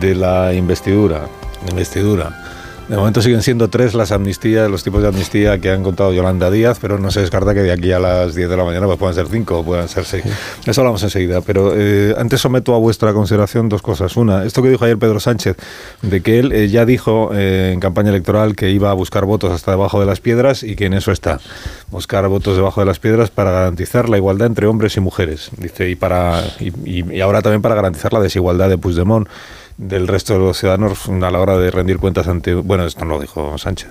S1: de la investidura. Investidura. De momento siguen siendo tres las amnistías, los tipos de amnistía que han contado Yolanda Díaz, pero no se descarta que de aquí a las 10 de la mañana pues puedan ser cinco o puedan ser seis. Eso hablamos enseguida. Pero eh, antes someto a vuestra consideración dos cosas. Una, esto que dijo ayer Pedro Sánchez, de que él eh, ya dijo eh, en campaña electoral que iba a buscar votos hasta debajo de las piedras y que en eso está. Buscar votos debajo de las piedras para garantizar la igualdad entre hombres y mujeres. Dice, y, para, y, y ahora también para garantizar la desigualdad de Puigdemont del resto de los ciudadanos a la hora de rendir cuentas ante... Bueno, esto no lo dijo Sánchez.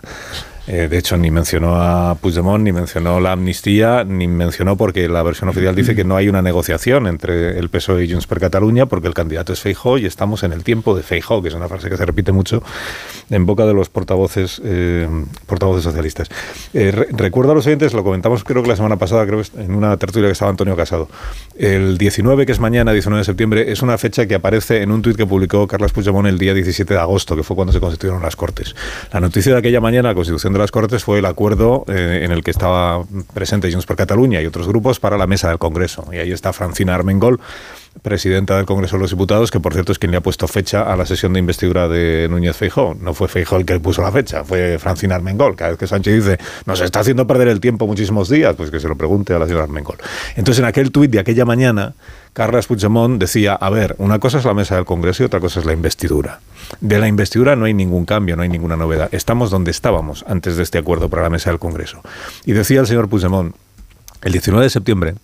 S1: Eh, de hecho, ni mencionó a Puigdemont, ni mencionó la amnistía, ni mencionó porque la versión oficial dice que no hay una negociación entre el PSOE y Junts per Cataluña porque el candidato es Feijó y estamos en el tiempo de Feijó, que es una frase que se repite mucho en boca de los portavoces eh, portavoces socialistas. Eh, re recuerdo a los oyentes, lo comentamos creo que la semana pasada, creo que en una tertulia que estaba Antonio Casado. El 19, que es mañana, 19 de septiembre, es una fecha que aparece en un tuit que publicó Carlos Puigdemont el día 17 de agosto, que fue cuando se constituyeron las Cortes. La noticia de aquella mañana, la constitución de las Cortes, fue el acuerdo eh, en el que estaba presente Junts per Catalunya y otros grupos para la mesa del Congreso. Y ahí está Francina Armengol, presidenta del Congreso de los Diputados, que por cierto es quien le ha puesto fecha a la sesión de investidura de Núñez Feijó. No fue Feijó el que le puso la fecha, fue Francina Armengol. Cada vez que Sánchez dice, nos está haciendo perder el tiempo muchísimos días, pues que se lo pregunte a la señora Armengol. Entonces, en aquel tuit de aquella mañana, Carles Puigdemont decía, a ver, una cosa es la mesa del Congreso y otra cosa es la investidura. De la investidura no hay ningún cambio, no hay ninguna novedad. Estamos donde estábamos antes de este acuerdo para la mesa del Congreso. Y decía el señor Puigdemont, el 19 de septiembre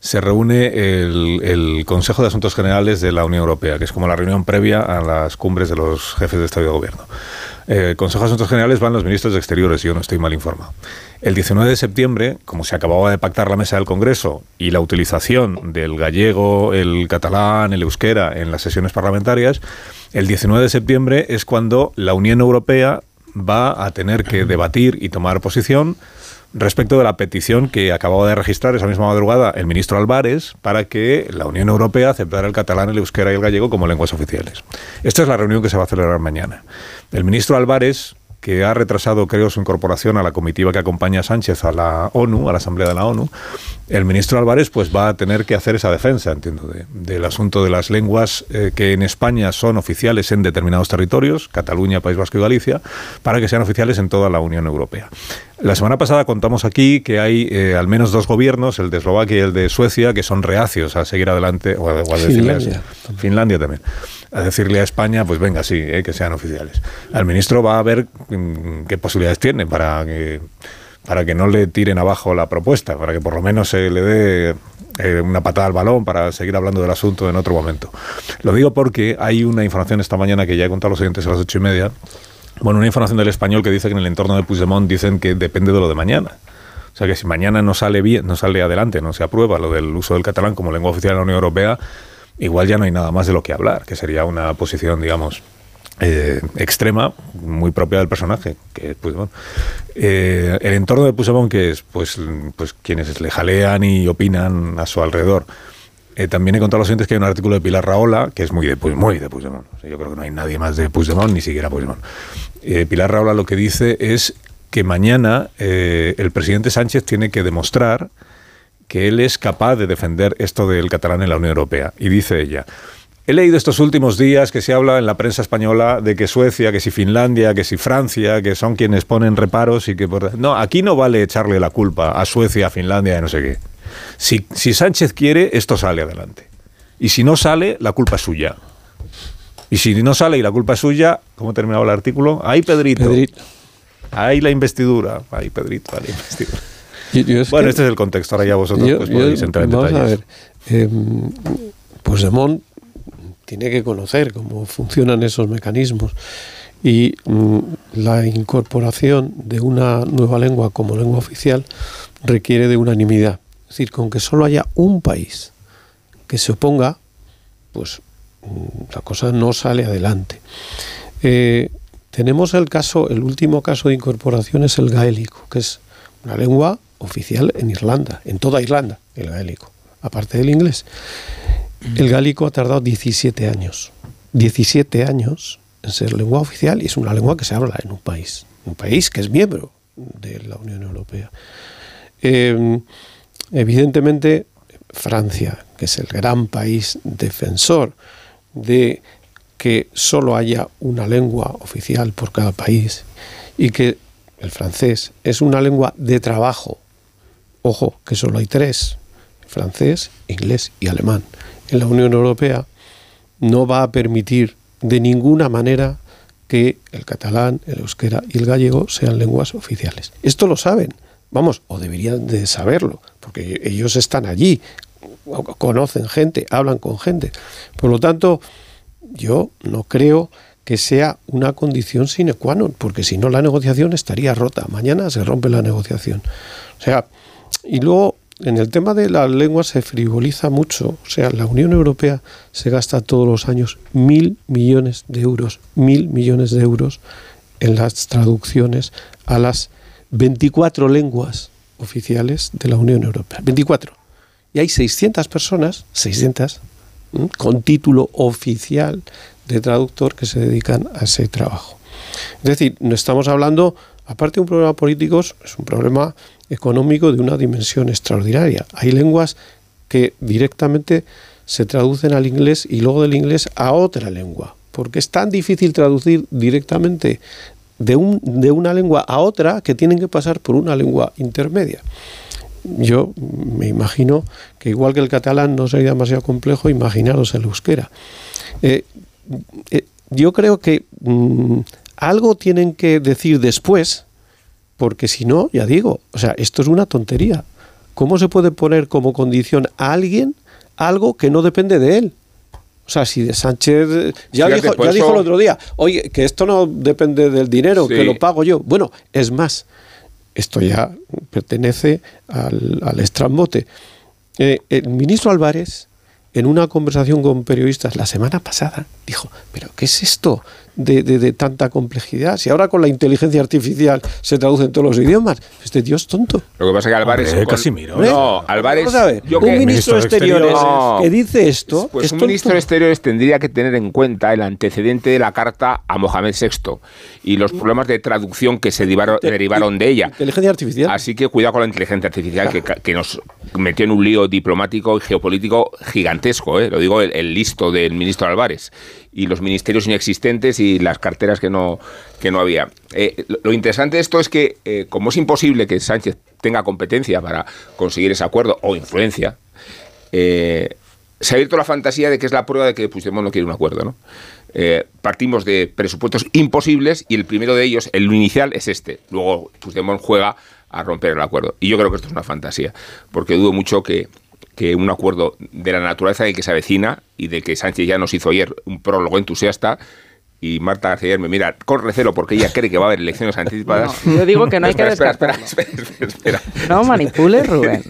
S1: se reúne el, Consejo de Asuntos Generales de la Unión Europea, que es como la reunión previa a las cumbres de los jefes de Estado y de Gobierno. El Consejo de Asuntos Generales van los ministros de Exteriores, yo no estoy mal informado. El 19 de septiembre, como se acababa de pactar la mesa del Congreso y la utilización del gallego, el catalán, el euskera en las sesiones parlamentarias, el 19 de septiembre es cuando la Unión Europea va a tener que debatir y tomar posición respecto de la petición que acababa de registrar esa misma madrugada el ministro Álvarez para que la Unión Europea aceptara el catalán, el euskera y el gallego como lenguas oficiales. Esta es la reunión que se va a celebrar mañana. El ministro Álvarez que ha retrasado, creo, su incorporación a la comitiva que acompaña a Sánchez a la ONU, a la Asamblea de la ONU, el ministro Álvarez pues va a tener que hacer esa defensa, entiendo, de, del asunto de las lenguas eh, que en España son oficiales en determinados territorios, Cataluña, País Vasco y Galicia, para que sean oficiales en toda la Unión Europea. La semana pasada contamos aquí que hay eh, al menos dos gobiernos, el de Eslovaquia y el de Suecia, que son reacios a seguir adelante, o a, o a
S10: Finlandia.
S1: Finlandia también a decirle a España, pues venga, sí, eh, que sean oficiales. Al ministro va a ver qué posibilidades tiene para que, para que no le tiren abajo la propuesta, para que por lo menos se le dé eh, una patada al balón para seguir hablando del asunto en otro momento. Lo digo porque hay una información esta mañana que ya he contado los oyentes a las ocho y media. Bueno, una información del español que dice que en el entorno de Puigdemont dicen que depende de lo de mañana. O sea que si mañana no sale bien, no sale adelante, no se aprueba lo del uso del catalán como lengua oficial de la Unión Europea, igual ya no hay nada más de lo que hablar, que sería una posición, digamos, eh, extrema, muy propia del personaje, que pues, bueno, eh, el entorno de Puigdemont que es, pues, pues quienes le jalean y opinan a su alrededor. Eh, también he contado a los oyentes que hay un artículo de Pilar Raola, que es muy de, muy de Puigdemont. O sea, yo creo que no hay nadie más de Puigdemont, ni siquiera Puigdemont. Eh, Pilar Raola lo que dice es que mañana eh, el presidente Sánchez tiene que demostrar que él es capaz de defender esto del catalán en la Unión Europea. Y dice ella, he leído estos últimos días que se habla en la prensa española de que Suecia, que si Finlandia, que si Francia, que son quienes ponen reparos y que... Por... No, aquí no vale echarle la culpa a Suecia, a Finlandia y no sé qué. Si, si Sánchez quiere, esto sale adelante. Y si no sale, la culpa es suya. Y si no sale y la culpa es suya, ¿cómo terminaba el artículo? Ahí Pedrito.
S10: Pedrito.
S1: Ahí la investidura. Ahí Pedrito, ahí la investidura.
S10: Yo, yo es
S1: bueno,
S10: que-
S1: este es el contexto. Ahora ya vosotros
S10: yo-
S1: pues, podéis entrar en
S10: vamos
S1: detalles.
S10: a ver. Eh, Puigdemont tiene que conocer cómo funcionan esos mecanismos y mm, la incorporación de una nueva lengua como lengua oficial requiere de unanimidad. Es decir, con que solo haya un país que se oponga, pues mm, la cosa no sale adelante. Eh, tenemos el caso, el último caso de incorporación es el gaélico, que es una lengua oficial en Irlanda, en toda Irlanda, el gaélico, aparte del inglés. El gálico ha tardado 17 años. 17 años en ser lengua oficial y es una lengua que se habla en un país, un país que es miembro de la Unión Europea. Eh, evidentemente, Francia, que es el gran país defensor de que solo haya una lengua oficial por cada país y que el francés es una lengua de trabajo. Ojo, que solo hay tres, francés, inglés y alemán. En la Unión Europea no va a permitir de ninguna manera que el catalán, el euskera y el gallego sean lenguas oficiales. Esto lo saben, vamos, o deberían de saberlo, porque ellos están allí, conocen gente, hablan con gente. Por lo tanto, yo no creo que sea una condición sine qua non, porque si no la negociación estaría rota. Mañana se rompe la negociación. O sea, y luego en el tema de la lengua se frivoliza mucho. O sea, la Unión Europea se gasta todos los años mil millones de euros, mil millones de euros en las traducciones a las 24 lenguas oficiales de la Unión Europea. 24. Y hay 600 personas, 600, con título oficial de traductor que se dedican a ese trabajo. Es decir, no estamos hablando, aparte de un problema político, es un problema económico de una dimensión extraordinaria. Hay lenguas que directamente se traducen al inglés y luego del inglés a otra lengua, porque es tan difícil traducir directamente de, un, de una lengua a otra que tienen que pasar por una lengua intermedia. Yo me imagino que igual que el catalán no sería demasiado complejo, imaginaros el euskera. Eh, eh, yo creo que mm, algo tienen que decir después, porque si no, ya digo, o sea, esto es una tontería. ¿Cómo se puede poner como condición a alguien algo que no depende de él? O sea, si de Sánchez ya, dijo, ya dijo, el otro día, oye, que esto no depende del dinero, que lo pago yo. Bueno, es más, esto ya pertenece al, al estrambote. Eh, el ministro Álvarez, en una conversación con periodistas la semana pasada, dijo, pero ¿qué es esto de, tanta complejidad? Si ahora con la inteligencia artificial se traduce en todos los idiomas, este tío es tonto.
S13: Lo que pasa es que Álvarez...
S1: casi miro.
S13: No, Álvarez...
S10: un ministro de Exteriores, que dice esto...
S13: Pues un ministro de Exteriores tendría que tener en cuenta el antecedente de la carta a Mohamed VI y los problemas de traducción que se derivaron, de ella.
S10: Inteligencia artificial.
S13: Así que cuidado con la inteligencia artificial que, que nos metió en un lío diplomático y geopolítico gigantesco, ¿eh? lo digo el, listo del ministro Álvarez, y los ministerios inexistentes y las carteras que no, que no había. Eh, lo, interesante de esto es que, eh, como es imposible que Sánchez tenga competencia para conseguir ese acuerdo o influencia, se ha abierto la fantasía de que es la prueba de que Puigdemont no quiere un acuerdo, ¿no? partimos de presupuestos imposibles y el primero de ellos, el inicial, es este. Luego Puigdemont juega a romper el acuerdo. Y yo creo que esto es una fantasía, porque dudo mucho que, que un acuerdo de la naturaleza de que se avecina y de que Sánchez ya nos hizo ayer un prólogo entusiasta y Marta García me mira con recelo porque ella cree que va a haber elecciones anticipadas.
S11: yo digo que no hay que
S13: espera, espera, espera, espera,
S11: No manipules, <laughs> Rubén.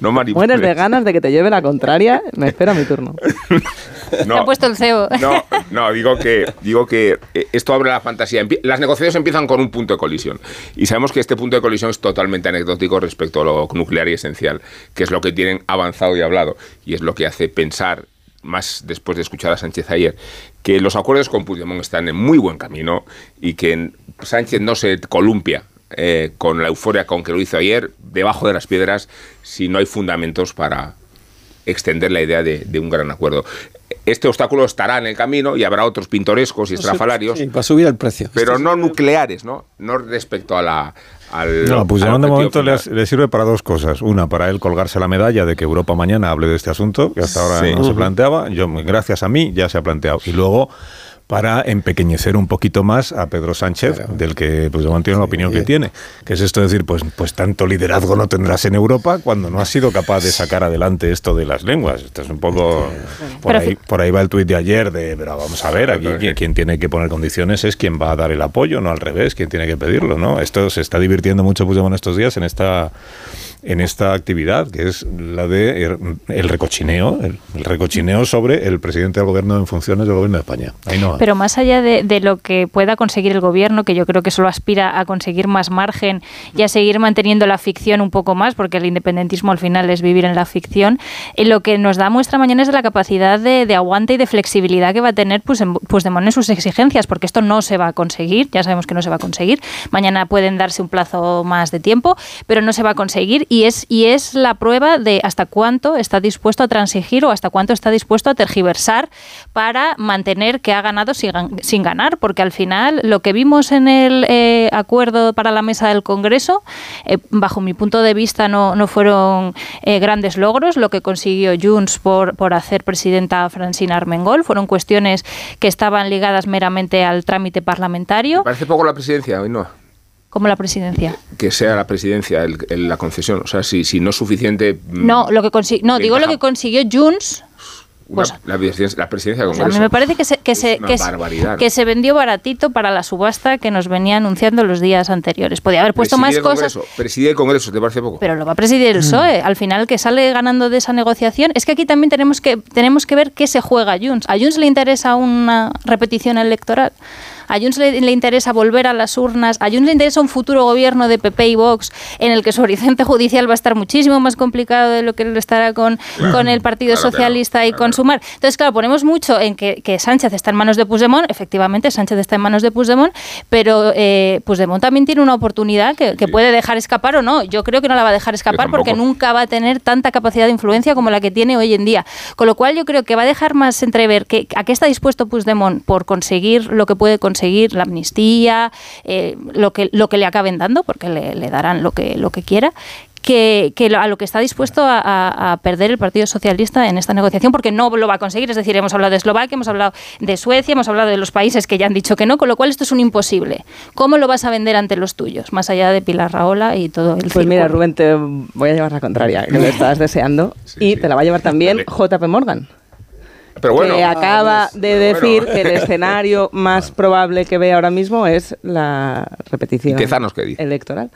S13: no, manipules.
S11: Mueres de ganas de que te lleve la contraria. Me espera mi turno. <laughs> <laughs>
S14: No, ha puesto el CEO.
S13: No, no, digo que, digo que eh, esto abre la fantasía. Las negociaciones empiezan con un punto de colisión. Y sabemos que este punto de colisión es totalmente anecdótico respecto a lo nuclear y esencial, que es lo que tienen avanzado y hablado. Y es lo que hace pensar más después de escuchar a Sánchez ayer, que los acuerdos con Puigdemont están en muy buen camino y que Sánchez no se columpia eh, con la euforia con que lo hizo ayer debajo de las piedras si no hay fundamentos para extender la idea de, un gran acuerdo. Este obstáculo estará en el camino y habrá otros pintorescos y estrafalarios.
S10: Sí, va a subir el precio.
S13: Pero no nucleares, ¿no? No respecto a la,
S1: no, pues de momento le, sirve para dos cosas. Una, para él colgarse la medalla de que Europa mañana hable de este asunto, que hasta ahora no se planteaba. Yo, gracias a mí, ya se ha planteado. Y luego para empequeñecer un poquito más a Pedro Sánchez, del que pues tiene la opinión que tiene, que es esto de decir, pues, pues tanto liderazgo no tendrás en Europa cuando no has sido capaz de sacar adelante esto de las lenguas. Esto es un poco por ahí, por ahí va el tuit de ayer de, pero vamos a ver, aquí quien, tiene que poner condiciones es quien va a dar el apoyo, no al revés, quien tiene que pedirlo, ¿no? Esto se está divirtiendo mucho Puigdemont estos días en esta en esta actividad, que es la de er, el recochineo, el, recochineo sobre el presidente del gobierno en funciones del gobierno de España.
S14: Pero más allá de, lo que pueda conseguir el gobierno, que yo creo que solo aspira a conseguir más margen y a seguir manteniendo la ficción un poco más, porque el independentismo al final es vivir en la ficción, eh, lo que nos da muestra mañana es de la capacidad de, aguante y de flexibilidad que va a tener pues, en sus exigencias, porque esto no se va a conseguir, ya sabemos que no se va a conseguir. Mañana pueden darse un plazo más de tiempo, pero no se va a conseguir y es, y es la prueba de hasta cuánto está dispuesto a transigir o hasta cuánto está dispuesto a tergiversar para mantener que ha ganado sin, ganar, porque al final lo que vimos en el eh, acuerdo para la mesa del Congreso, eh, bajo mi punto de vista, no, no fueron eh, grandes logros. Lo que consiguió Junts por, por hacer presidenta Francina Armengol fueron cuestiones que estaban ligadas meramente al trámite parlamentario.
S13: parece poco la presidencia hoy, ¿no?
S14: Como la presidencia.
S13: Que sea la presidencia la concesión. O sea, si, si no es suficiente.
S14: Mm, no, lo que no digo lo que consiguió Junts.
S13: Pues, la, presidencia, del Congreso.
S14: a mí me parece que se, que, se, que, se, vendió baratito para la subasta que nos venía anunciando los días anteriores. Podía haber puesto más cosas.
S13: Presidir el Congreso, ¿te parece poco?
S14: Pero lo va a presidir el mm. PSOE. Al final, que sale ganando de esa negociación. Es que aquí también tenemos que, tenemos que ver qué se juega a Junts. ¿A Junts le interesa una repetición electoral? A Junts le, interesa volver a las urnas, a Junts le interesa un futuro gobierno de PP y Vox en el que su horizonte <laughs> judicial va a estar muchísimo más complicado de lo que lo estará con, con el Partido Socialista y con Sumar. Entonces, claro, ponemos mucho en que, Sánchez está en manos de Puigdemont, efectivamente Sánchez está en manos de Puigdemont, pero eh, Puigdemont también tiene una oportunidad que, puede dejar escapar o no. Yo creo que no la va a dejar escapar porque nunca va a tener tanta capacidad de influencia como la que tiene hoy en día. Con lo cual yo creo que va a dejar más entrever que, a qué está dispuesto Puigdemont por conseguir lo que puede conseguir conseguir la amnistía, eh, lo, que, lo que le acaben dando, porque le, darán lo que, lo que quiera, que, a lo que está dispuesto a, perder el Partido Socialista en esta negociación, porque no lo va a conseguir. Es decir, hemos hablado de Eslovaquia, hemos hablado de Suecia, hemos hablado de los países que ya han dicho que no, con lo cual esto es un imposible. ¿Cómo lo vas a vender ante los tuyos, más allá de Pilar Raola y todo el
S11: Pues mira, Rubén, te voy a llevar la contraria, que lo <laughs> estabas deseando, y te la va a llevar también JP Morgan que acaba de decir que el <laughs> escenario más probable que ve ahora mismo es la repetición electoral.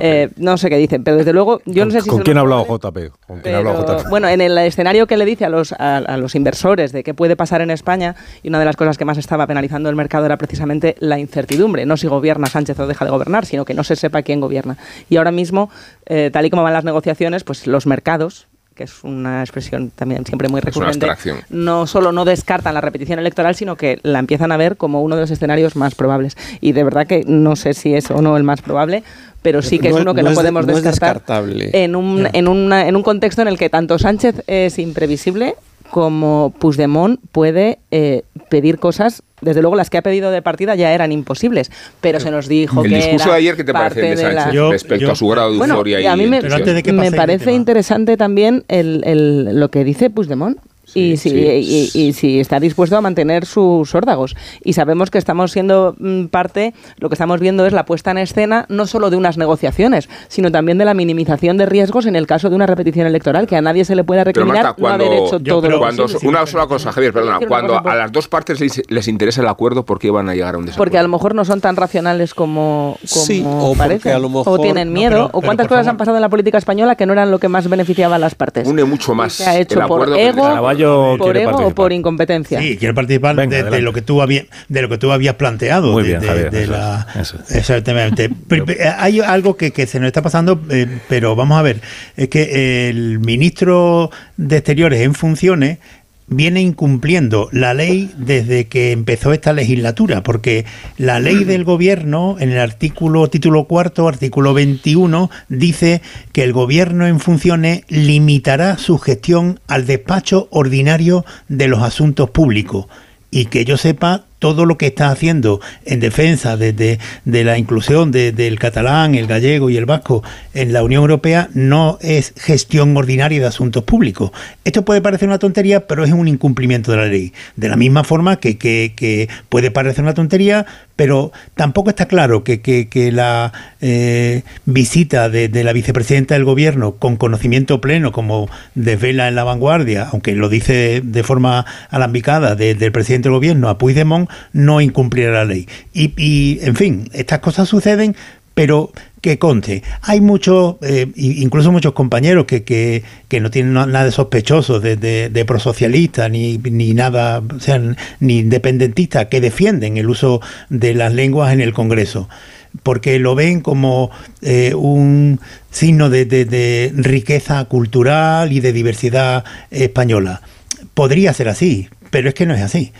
S11: Eh, no sé qué dicen, pero desde luego yo no sé si...
S1: ¿Con quién ha hablado JP?
S11: Bueno, en el escenario que le dice a los, a, los inversores de qué puede pasar en España, y una de las cosas que más estaba penalizando el mercado era precisamente la incertidumbre, no si gobierna Sánchez o deja de gobernar, sino que no se sepa quién gobierna. Y ahora mismo, eh, tal y como van las negociaciones, pues los mercados que es una expresión también siempre muy recurrente, no solo no descartan la repetición electoral, sino que la empiezan a ver como uno de los escenarios más probables. Y de verdad que no sé si es o no el más probable, pero sí que es uno que no, podemos descartar en un, en, en un contexto en el que tanto Sánchez es imprevisible como Puigdemont puede eh, pedir cosas, desde luego las que ha pedido de partida ya eran imposibles, pero se nos dijo
S13: el
S11: que...
S13: El discurso de ayer, que te parece de Sánchez respecto a su grado de euforia y...
S11: A mí me, me parece interesante también el, el, lo que dice Puigdemont, y, si, y, si está dispuesto a mantener sus órdagos. Y sabemos que estamos siendo mm, parte, lo que estamos viendo es la puesta en escena no solo de unas negociaciones, sino también de la minimización de riesgos en el caso de una repetición electoral, que a nadie se le pueda recriminar no haber hecho todo lo
S13: cuando, Una sola cosa, Javier, perdona. Cuando a las dos partes les, interesa el acuerdo, ¿por qué van a llegar a un desacuerdo?
S11: Porque a lo mejor no son tan racionales como, como parece. o tienen miedo. o cuántas cosas han pasado en la política española que no eran lo que más beneficiaba a las partes.
S13: Une mucho más.
S11: Se ha hecho por ego ¿Por ego o por incompetencia?
S12: Sí, quiere participar de, lo que tú habías, de lo que tú habías planteado.
S1: Muy bien,
S12: Exactamente. Hay algo que, se nos está pasando, eh, pero vamos a ver, es que el ministro de Exteriores en funciones viene incumpliendo la ley desde que empezó esta legislatura, porque la ley del gobierno, en el artículo, título cuarto, artículo 21, dice que el gobierno en funciones limitará su gestión al despacho ordinario de los asuntos públicos. Y que yo sepa, todo lo que está haciendo en defensa de, la inclusión del catalán, el gallego y el vasco en la Unión Europea no es gestión ordinaria de asuntos públicos. Esto puede parecer una tontería, pero es un incumplimiento de la ley. De la misma forma que, que, puede parecer una tontería, pero tampoco está claro que, la eh, visita de, la vicepresidenta del gobierno con conocimiento pleno, como desvela en la vanguardia, aunque lo dice de forma alambicada del presidente del gobierno a Puigdemont, no incumplirá la ley. Y, en fin, estas cosas suceden pero que conte. Hay muchos, eh, incluso muchos compañeros que, que, no tienen nada de sospechoso de, de, prosocialistas ni, ni nada, o sea, ni independentistas, que defienden el uso de las lenguas en el Congreso porque lo ven como eh, un signo de, riqueza cultural y de diversidad española. Podría ser así, pero es que no es así.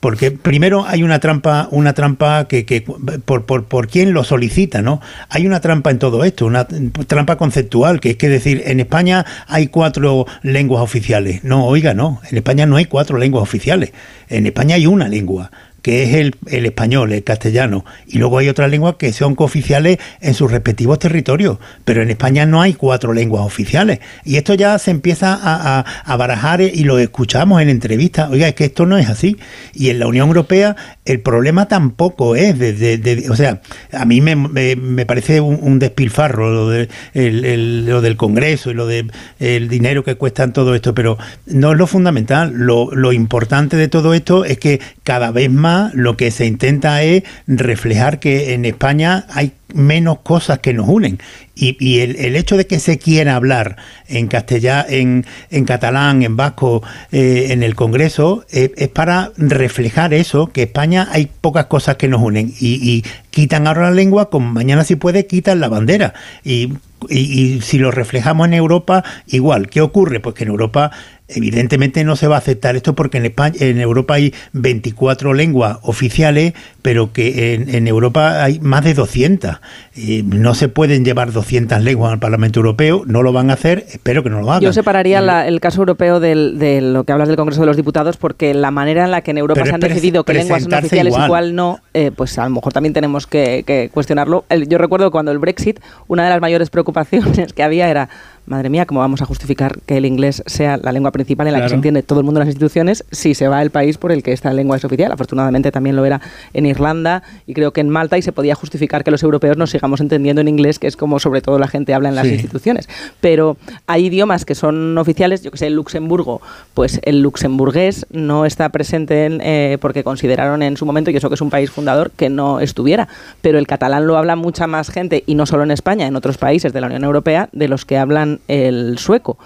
S12: Porque primero hay una trampa, una trampa que, por, por, por quien lo solicita, ¿no? Hay una trampa en todo esto, una trampa conceptual, que es que decir, en España hay cuatro lenguas oficiales. No, oiga, no, en España no hay cuatro lenguas oficiales. En España hay una lengua que es el, el, español, el castellano, y luego hay otras lenguas que son cooficiales en sus respectivos territorios, pero en España no hay cuatro lenguas oficiales, y esto ya se empieza a, barajar y lo escuchamos en entrevistas, oiga, es que esto no es así, y en la Unión Europea el problema tampoco es, de, o sea, a mí me, me, parece un, despilfarro lo, de, el, lo del Congreso y lo del el dinero que cuestan todo esto, pero no es lo fundamental, lo importante de todo esto es que cada vez más lo que se intenta es reflejar que en España hay menos cosas que nos unen. Y, el, hecho de que se quiera hablar en castellano, en, catalán, en vasco, eh, en el Congreso, eh, es para reflejar eso, que España hay pocas cosas que nos unen. Y, quitan ahora la lengua, como mañana si puede, quitan la bandera. Y, y si lo reflejamos en Europa, igual. ¿Qué ocurre? Pues que en Europa Evidentemente no se va a aceptar esto porque en, España, en Europa hay 24 lenguas oficiales, pero que en, en Europa hay más de 200. Y no se pueden llevar 200 lenguas al Parlamento Europeo, no lo van a hacer, espero que no lo hagan.
S11: Yo separaría la, el caso europeo del, de lo que hablas del Congreso de los Diputados porque la manera en la que en Europa se han decidido qué lenguas son oficiales igual. y cuál no, eh, pues a lo mejor también tenemos que, que cuestionarlo. El, yo recuerdo cuando el Brexit, una de las mayores preocupaciones que había era madre mía, ¿cómo vamos a justificar que el inglés sea la lengua principal en la claro. que se entiende todo el mundo en las instituciones si se va el país por el que esta lengua es oficial? Afortunadamente también lo era en Irlanda y creo que en Malta y se podía justificar que los europeos nos sigamos entendiendo en inglés, que es como sobre todo la gente habla en las sí. instituciones. Pero hay idiomas que son oficiales, yo que sé, el Luxemburgo, pues el luxemburgués no está presente en, eh, porque consideraron en su momento, y eso que es un país fundador, que no estuviera. Pero el catalán lo habla mucha más gente, y no solo en España, en otros países de la Unión Europea, de los que hablan el sueco.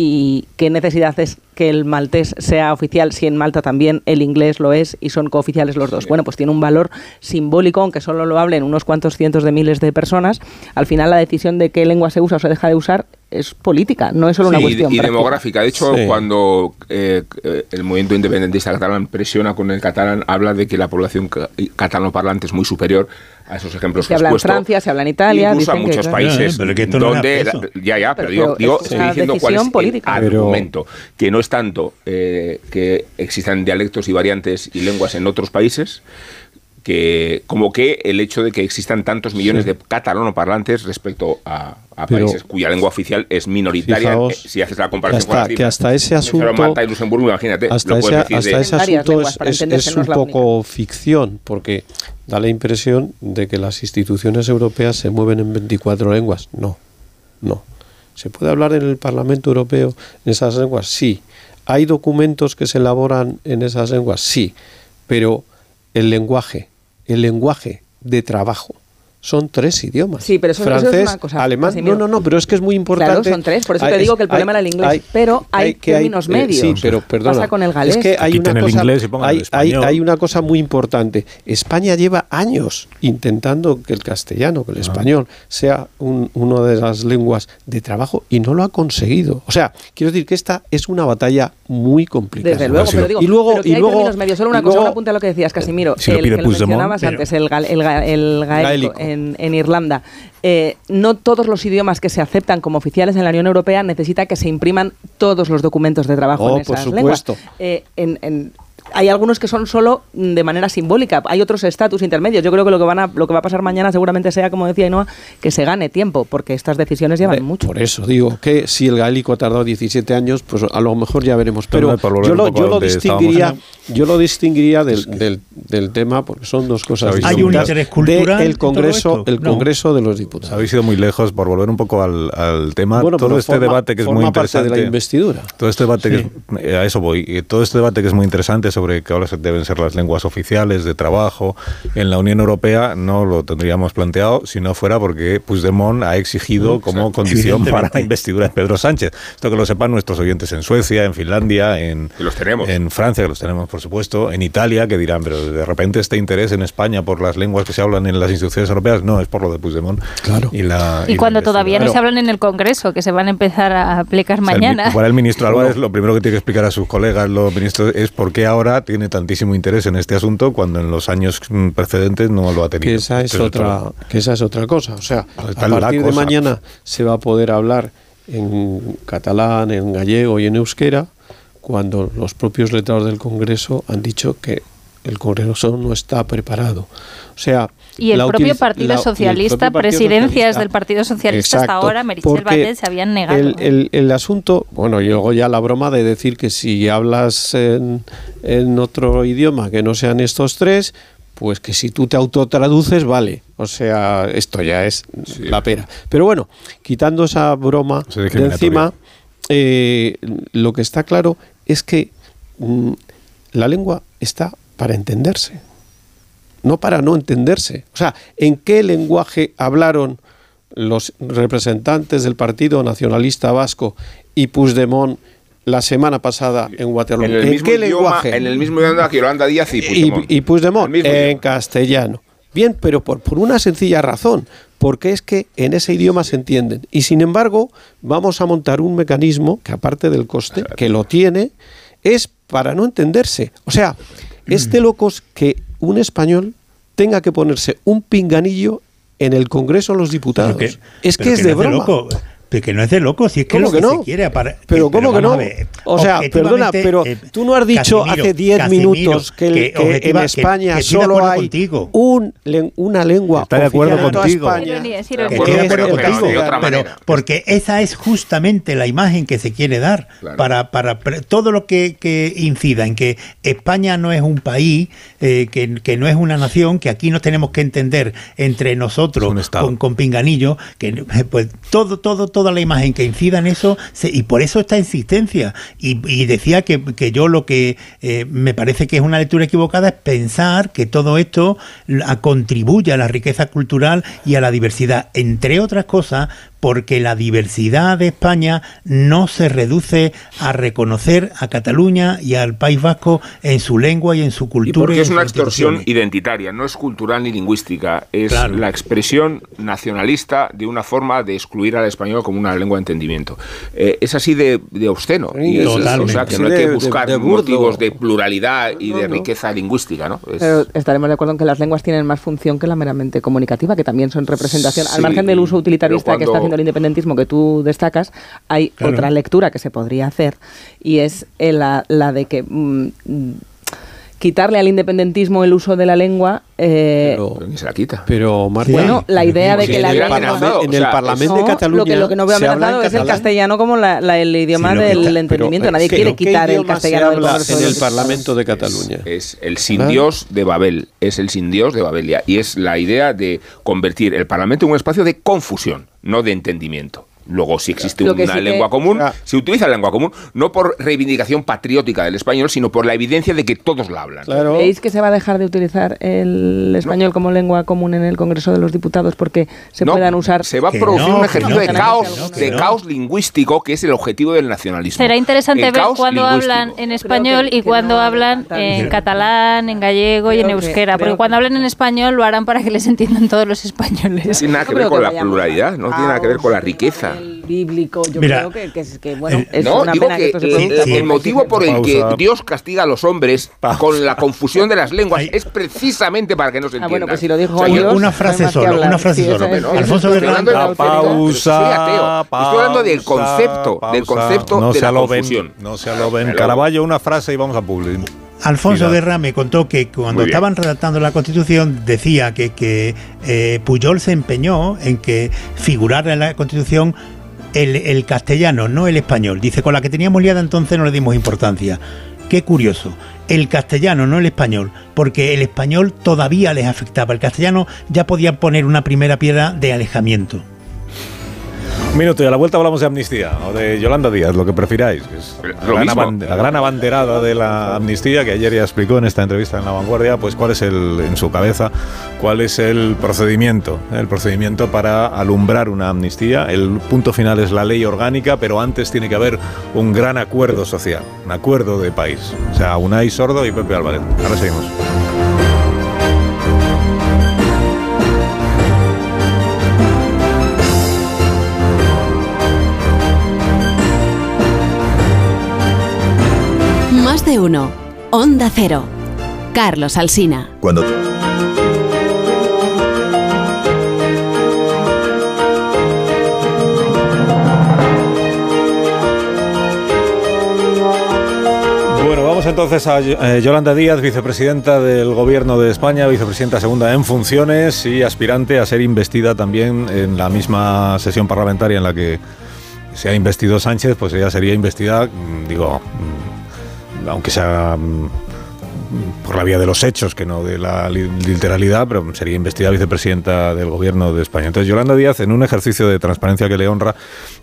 S11: ¿Y qué necesidad es que el maltés sea oficial si en Malta también el inglés lo es y son cooficiales los dos? Bueno, pues tiene un valor simbólico, aunque solo lo hablen unos cuantos cientos de miles de personas. Al final la decisión de qué lengua se usa o se deja de usar es política, no es solo
S13: sí,
S11: una cuestión.
S13: Y,
S11: práctica.
S13: demográfica. De hecho, sí. cuando eh, el movimiento independentista catalán presiona con el catalán, habla de que la población catalano parlante es muy superior a esos ejemplos
S11: se
S13: que
S11: habla
S13: has puesto.
S11: en Francia, se habla en Italia.
S13: Incluso a muchos
S11: que,
S13: países
S12: pero que esto
S13: donde.
S12: No
S13: ya, ya, pero,
S11: pero
S13: digo, digo
S11: es
S13: estoy diciendo cuál es
S11: política.
S13: el argumento. Que no es tanto eh, que existan dialectos y variantes y lenguas en otros países, que como que el hecho de que existan tantos millones sí. de catalanoparlantes respecto a, a países cuya lengua oficial es minoritaria
S10: fijaos,
S13: eh, si haces la comparación
S10: hasta,
S13: con la
S10: que hasta ese asunto
S13: Malta y Luxemburgo imagínate
S10: hasta ese, hasta
S13: de,
S10: ese asunto es, es, es un poco ficción porque da la impresión de que las instituciones europeas se mueven en 24 lenguas. No no. Se puede hablar en el Parlamento Europeo en esas lenguas sí. Hay documentos que se elaboran en esas lenguas sí. Pero el lenguaje el lenguaje de trabajo son tres idiomas.
S11: Sí, pero eso,
S10: francés,
S11: eso es una cosa.
S10: alemán. No, no, no, pero es que es muy importante.
S11: Claro, son tres. Por eso hay, te digo que el problema hay, era el inglés. Hay, pero hay,
S10: que
S11: términos
S10: hay,
S11: medios.
S10: Eh, sí, pero perdona.
S11: Pasa con el galés.
S10: Es que hay una
S1: el
S10: cosa.
S1: Inglés y
S10: hay,
S1: el
S10: hay, una cosa muy importante. España lleva años intentando que el castellano, que el ah. español, sea un, una de las lenguas de trabajo y no lo ha conseguido. O sea, quiero decir que esta es una batalla muy complicada.
S11: Desde luego, pero digo,
S10: y luego,
S11: pero que
S10: y
S11: hay
S10: luego,
S11: términos medios. Solo una cosa, una punta a lo que decías, Casimiro.
S1: Si
S11: el
S1: lo pide
S11: que lo mencionabas antes, el, gal, el, el gaélico, en, en Irlanda. Eh, no todos los idiomas que se aceptan como oficiales en la Unión Europea necesita que se impriman todos los documentos de trabajo
S10: oh,
S11: en esas
S10: por
S11: lenguas.
S10: supuesto.
S11: Eh, en, en, hay algunos que son solo de manera simbólica, hay otros estatus intermedios. Yo creo que lo que, van a, lo que va a pasar mañana seguramente sea, como decía Ainhoa, que se gane tiempo, porque estas decisiones llevan
S10: de,
S11: mucho.
S10: Por eso digo que si el gaélico ha tardado 17 años, pues a lo mejor ya veremos. Pero, Pero yo, lo, yo, lo distinguiría, yo lo distinguiría del, del, del, tema, porque son dos cosas
S12: Hay un interés cultural.
S10: el Congreso, el Congreso no. de los Diputados.
S1: Habéis ido muy lejos por volver un poco al, al tema.
S10: Bueno,
S1: todo este
S10: forma,
S1: debate que es muy interesante.
S10: de la investidura.
S1: Todo este debate sí. que es, a eso voy. Todo este debate que es muy interesante sobre cuáles deben ser las lenguas oficiales de trabajo en la Unión Europea no lo tendríamos planteado si no fuera porque Puigdemont ha exigido como condición para la investidura de Pedro Sánchez. Esto que lo sepan nuestros oyentes en Suecia, en Finlandia, en, en Francia, que los tenemos por supuesto, en Italia, que dirán, pero de repente este interés en España por las lenguas que se hablan en las instituciones europeas, no, es por lo de Puigdemont.
S10: Claro.
S1: Y, la,
S14: y, cuando todavía no se hablan en el Congreso, que se van a empezar a aplicar mañana.
S1: para el ministro <laughs> Álvarez, lo primero que tiene que explicar a sus colegas, los ministros, es por qué ahora tiene tantísimo interés en este asunto cuando en los años precedentes no lo ha tenido.
S10: Que esa es, otra, que esa es otra cosa. O sea, a partir de mañana se va a poder hablar en catalán, en gallego y en euskera, cuando los propios letrados del Congreso han dicho que el Congreso no está preparado. O sea,
S14: y el propio Partido Socialista, presidencias del Partido Socialista hasta ahora, Merichel Batet, se habían negado.
S10: El, el, el, asunto, bueno, y luego ya la broma de decir que si hablas en, en otro idioma que no sean estos tres, pues que si tú te autotraduces, vale. O sea, esto ya es la pera. Pero bueno, quitando esa broma de encima, eh, lo que está claro es que mm, la lengua está para entenderse no para no entenderse. O sea, ¿en qué lenguaje hablaron los representantes del Partido Nacionalista Vasco y Puigdemont la semana pasada en Waterloo?
S13: ¿En, qué lenguaje? En el mismo idioma que Yolanda Díaz y Puigdemont.
S10: Y, Puigdemont, en castellano. Bien, pero por, por una sencilla razón, porque es que en ese idioma se entienden. Y sin embargo, vamos a montar un mecanismo que aparte del coste, que lo tiene, es para no entenderse. O sea, es de locos que un español tenga que ponerse un pinganillo en el Congreso de los Diputados. es que es de broma.
S12: Pero que no es de loco, si es que lo que, no? se quiere
S10: Pero ¿cómo que no? o sea, perdona, pero eh, tú no has dicho hace 10 minutos que, en España solo hay un, una lengua
S1: Está de acuerdo contigo.
S12: pero porque esa es justamente la imagen que se quiere dar para, para todo lo que, incida en que España no es un país, eh, que, no es una nación, que aquí nos tenemos que entender entre nosotros con, con pinganillo, que pues todo, todo, todo toda la imagen que incida en eso y por eso esta insistencia. Y, decía que, yo lo que eh, me parece que es una lectura equivocada es pensar que todo esto contribuye a la riqueza cultural y a la diversidad. Entre otras cosas, porque la diversidad de España no se reduce a reconocer a Cataluña y al País Vasco en su lengua y en su cultura. Y
S13: porque es una extorsión identitaria, no es cultural ni lingüística, es la expresión nacionalista de una forma de excluir al español como una lengua de entendimiento. Eh, es así de, obsceno. y o sea, que no hay que buscar motivos de pluralidad y de riqueza lingüística. ¿no?
S11: Pero estaremos de acuerdo en que las lenguas tienen más función que la meramente comunicativa, que también son representación, al margen del uso utilitarista que está el independentismo que tú destacas, hay otra lectura que se podría hacer y es la, la de que mm, quitarle al independentismo el uso de la lengua.
S13: Eh, pero, se la quita.
S10: Pero,
S11: bueno, la idea de que la
S10: lengua. En el Parlamento de Cataluña.
S11: Lo que, lo que no veo amenazado es el castellano como la, el idioma del entendimiento. Nadie quiere quitar el castellano del
S10: En el Parlamento de Cataluña.
S13: Es, el sin Dios de Babel. Es el sin Dios de Babelia. Y es la idea de convertir el Parlamento en un espacio de confusión, no de entendimiento. Luego, si existe una lengua común, se utiliza la lengua común, no por reivindicación patriótica del español, sino por la evidencia de que todos la hablan.
S11: ¿Veis que se va a dejar de utilizar el español como lengua común en el Congreso de los Diputados porque se puedan usar...
S13: Se va a producir un ejercicio de caos, de caos lingüístico, que es el objetivo del nacionalismo.
S14: Será interesante ver cuándo hablan en español y cuándo hablan en catalán, en gallego y en euskera, porque cuando hablen en español lo harán para que les entiendan todos los españoles.
S13: No tiene nada que ver con la pluralidad, no tiene nada que ver con la riqueza
S11: bíblico, yo creo que, que, bueno, es
S13: no,
S11: una pena
S13: que,
S11: esto se
S13: El motivo por el que Dios castiga a los hombres con la confusión de las lenguas es precisamente para que no se entiendan. Ah, bueno,
S11: pues si lo dijo Dios,
S12: una frase solo, una frase solo. Alfonso
S1: de la
S13: pausa, Estoy hablando del concepto, del concepto de la confusión.
S1: No se aloben. Caraballo, una frase y vamos a publicar.
S12: Alfonso Guerra me contó que cuando estaban redactando la Constitución decía que, que eh, Puyol se empeñó en que figurara en la Constitución el, castellano, no el español. Dice, con la que teníamos liada entonces no le dimos importancia. Qué curioso. El castellano, no el español, porque el español todavía les afectaba. El castellano ya podía poner una primera piedra de alejamiento.
S1: Minuto y a la vuelta hablamos de amnistía o de Yolanda Díaz, lo que prefiráis. es la, gran la, gran abanderada de la amnistía que ayer ya explicó en esta entrevista en La Vanguardia, pues cuál es el, en su cabeza, cuál es el procedimiento, el procedimiento para alumbrar una amnistía. El punto final es la ley orgánica, pero antes tiene que haber un gran acuerdo social, un acuerdo de país. O sea, Unai Sordo y Pepe Álvarez. Ahora seguimos.
S6: De uno. Onda Cero. Carlos Alsina.
S15: Cuando
S1: Bueno, vamos entonces a eh, Yolanda Díaz, vicepresidenta del Gobierno de España, vicepresidenta segunda en funciones y aspirante a ser investida también en la misma sesión parlamentaria en la que se ha investido Sánchez, pues ella sería investida, mm, digo, mm, aunque sea mm, por la vía de los hechos, que no de la literalidad, pero sería investida vicepresidenta del gobierno de España. Entonces, Yolanda Díaz, en un ejercicio de transparencia que le honra,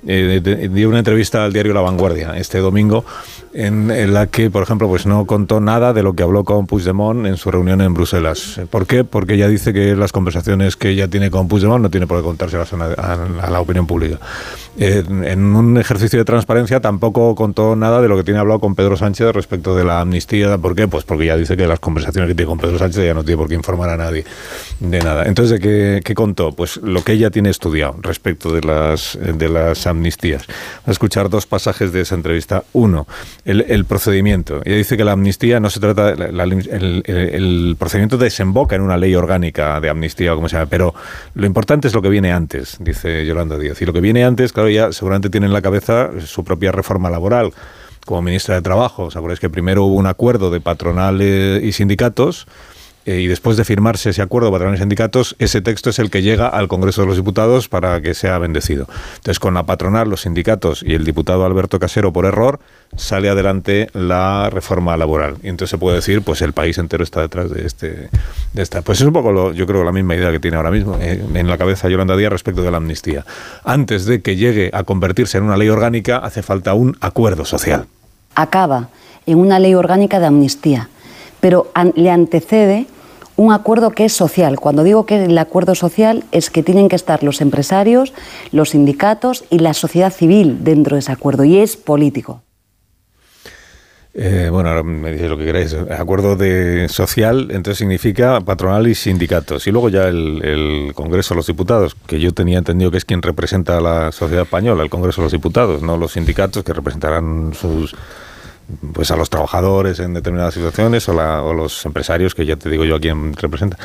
S1: eh, dio una entrevista al diario La Vanguardia este domingo, en, la que, por ejemplo, pues no contó nada de lo que habló con Puigdemont en su reunión en Bruselas. ¿Por qué? Porque ella dice que las conversaciones que ella tiene con Puigdemont no tiene por qué contárselas a, la opinión pública. en un ejercicio de transparencia tampoco contó nada de lo que tiene hablado con Pedro Sánchez respecto de la amnistía. ¿Por qué? Pues porque ya dice que las conversaciones que tiene con Pedro Sánchez ya no tiene por qué informar a nadie de nada. Entonces, ¿de qué, contó? Pues lo que ella tiene estudiado respecto de las, de las amnistías. A escuchar dos pasajes de esa entrevista. Uno, el, procedimiento. Ella dice que la amnistía no se trata, el, el, procedimiento desemboca en una ley orgánica de amnistía o como se llama, pero lo importante es lo que viene antes, dice Yolanda Díaz. Y lo que viene antes, claro, ya seguramente tiene en la cabeza su propia reforma laboral como ministra de Trabajo. ¿Os acordáis que primero hubo un acuerdo de patronal y sindicatos? Eh, y después de firmarse ese acuerdo patronal y sindicatos, ese texto es el que llega al Congreso de los Diputados para que sea bendecido. Entonces, con la patronal, los sindicatos y el diputado Alberto Casero, por error, sale adelante la reforma laboral. Y entonces se puede decir, pues el país entero está detrás de este de esta. Pues es un poco, lo, yo creo, la misma idea que tiene ahora mismo eh, en la cabeza Yolanda Díaz respecto de la amnistía. Antes de que llegue a convertirse en una ley orgánica, hace falta un acuerdo social
S4: acaba en una ley orgánica de amnistía, pero le antecede un acuerdo que es social. Cuando digo que el acuerdo social es que tienen que estar los empresarios, los sindicatos y la sociedad civil dentro de ese acuerdo y es político.
S1: Eh, bueno, ahora me dice lo que queráis. Acuerdo de social, entonces significa patronal y sindicatos. Y luego ya el, el, Congreso de los Diputados, que yo tenía entendido que es quien representa a la sociedad española, el Congreso de los Diputados, no los sindicatos que representarán sus pues a los trabajadores en determinadas situaciones o, o, los empresarios, que ya te digo yo a quién representa.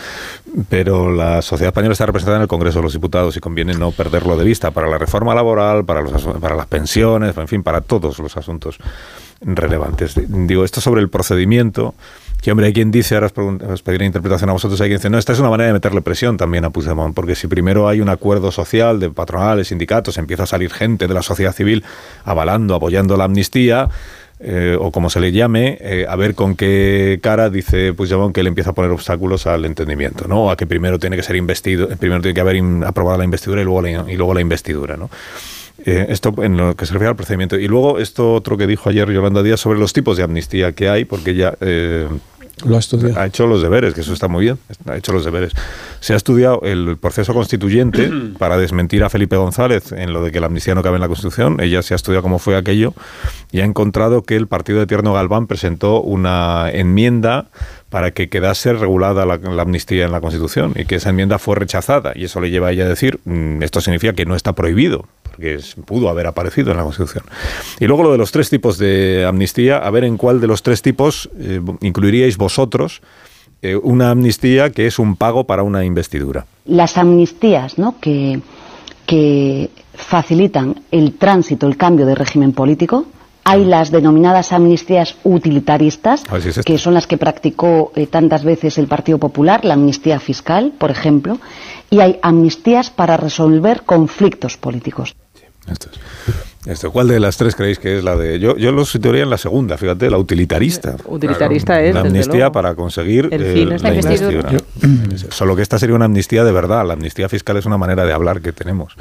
S1: Pero la sociedad española está representada en el Congreso de los Diputados y conviene no perderlo de vista para la reforma laboral, para, los, para las pensiones, en fin, para todos los asuntos relevantes. Digo, esto sobre el procedimiento, que hombre, hay quien dice, ahora os, pediré interpretación a vosotros, hay quien dice, no, esta es una manera de meterle presión también a Puigdemont, porque si primero hay un acuerdo social de patronales, sindicatos, empieza a salir gente de la sociedad civil avalando, apoyando la amnistía, eh, o como se le llame, eh, a ver con qué cara dice Puigdemont que él empieza a poner obstáculos al entendimiento, ¿no? A que primero tiene que ser investido, primero tiene que haber aprobado la investidura y luego la, y luego la investidura, ¿no? Eh, esto en lo que se refiere al procedimiento. Y luego esto otro que dijo ayer Yolanda Díaz sobre los tipos de amnistía que hay, porque ya
S10: lo ha estudiado.
S1: Ha hecho los deberes, que eso está muy bien. Ha hecho los deberes. Se ha estudiado el proceso constituyente <clears throat> para desmentir a Felipe González en lo de que la amnistía no cabe en la Constitución. Ella se ha estudiado cómo fue aquello y ha encontrado que el partido de Tierno Galván presentó una enmienda para que quedase regulada la, amnistía en la Constitución y que esa enmienda fue rechazada. Y eso le lleva a ella a decir, mm, esto significa que no está prohibido, porque pudo haber aparecido en la Constitución. Y luego lo de los tres tipos de amnistía, a ver en cuál de los tres tipos eh, incluiríais vosotros eh, una amnistía que es un pago para una investidura.
S4: Las amnistías ¿no? que, que facilitan el tránsito, el cambio de régimen político, hay las denominadas amnistías utilitaristas, que son las que practicó eh, tantas veces el Partido Popular, la amnistía fiscal, por ejemplo, y hay amnistías para resolver conflictos políticos.
S1: Esto es. Esto, ¿Cuál de las tres creéis que es la de.? Yo, yo lo situaría en la segunda, fíjate, la utilitarista.
S11: Utilitarista es.
S1: La
S11: desde
S1: amnistía
S11: luego.
S1: para conseguir
S11: El
S1: eh,
S11: fin es
S1: la
S11: la investidura.
S1: investidura. <clears throat> Solo que esta sería una amnistía de verdad. La amnistía fiscal es una manera de hablar que tenemos.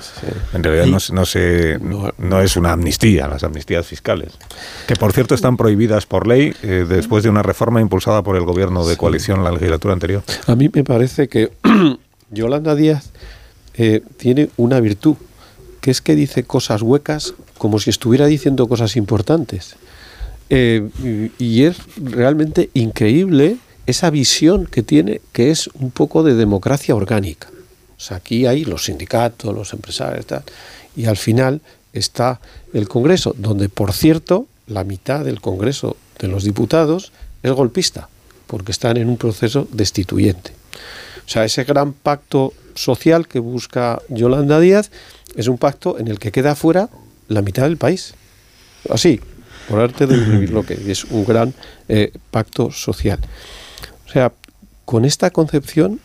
S1: En realidad no, se- no, se, no es una amnistía, las amnistías fiscales. Que por cierto están prohibidas por ley eh, después de una reforma impulsada por el gobierno de coalición en la legislatura anterior.
S10: A mí me parece que <clears throat> Yolanda Díaz eh, tiene una virtud, que es que dice cosas huecas como si estuviera diciendo cosas importantes. Eh, y, es realmente increíble esa visión que tiene, que es un poco de democracia orgánica. O sea, aquí hay los sindicatos, los empresarios, tal, y al final está el Congreso, donde, por cierto, la mitad del Congreso de los diputados es golpista, porque están en un proceso destituyente. O sea, ese gran pacto social que busca Yolanda Díaz es un pacto en el que queda fuera la mitad del país. Así, por arte de lo que es un gran eh, pacto social. O sea, con esta concepción,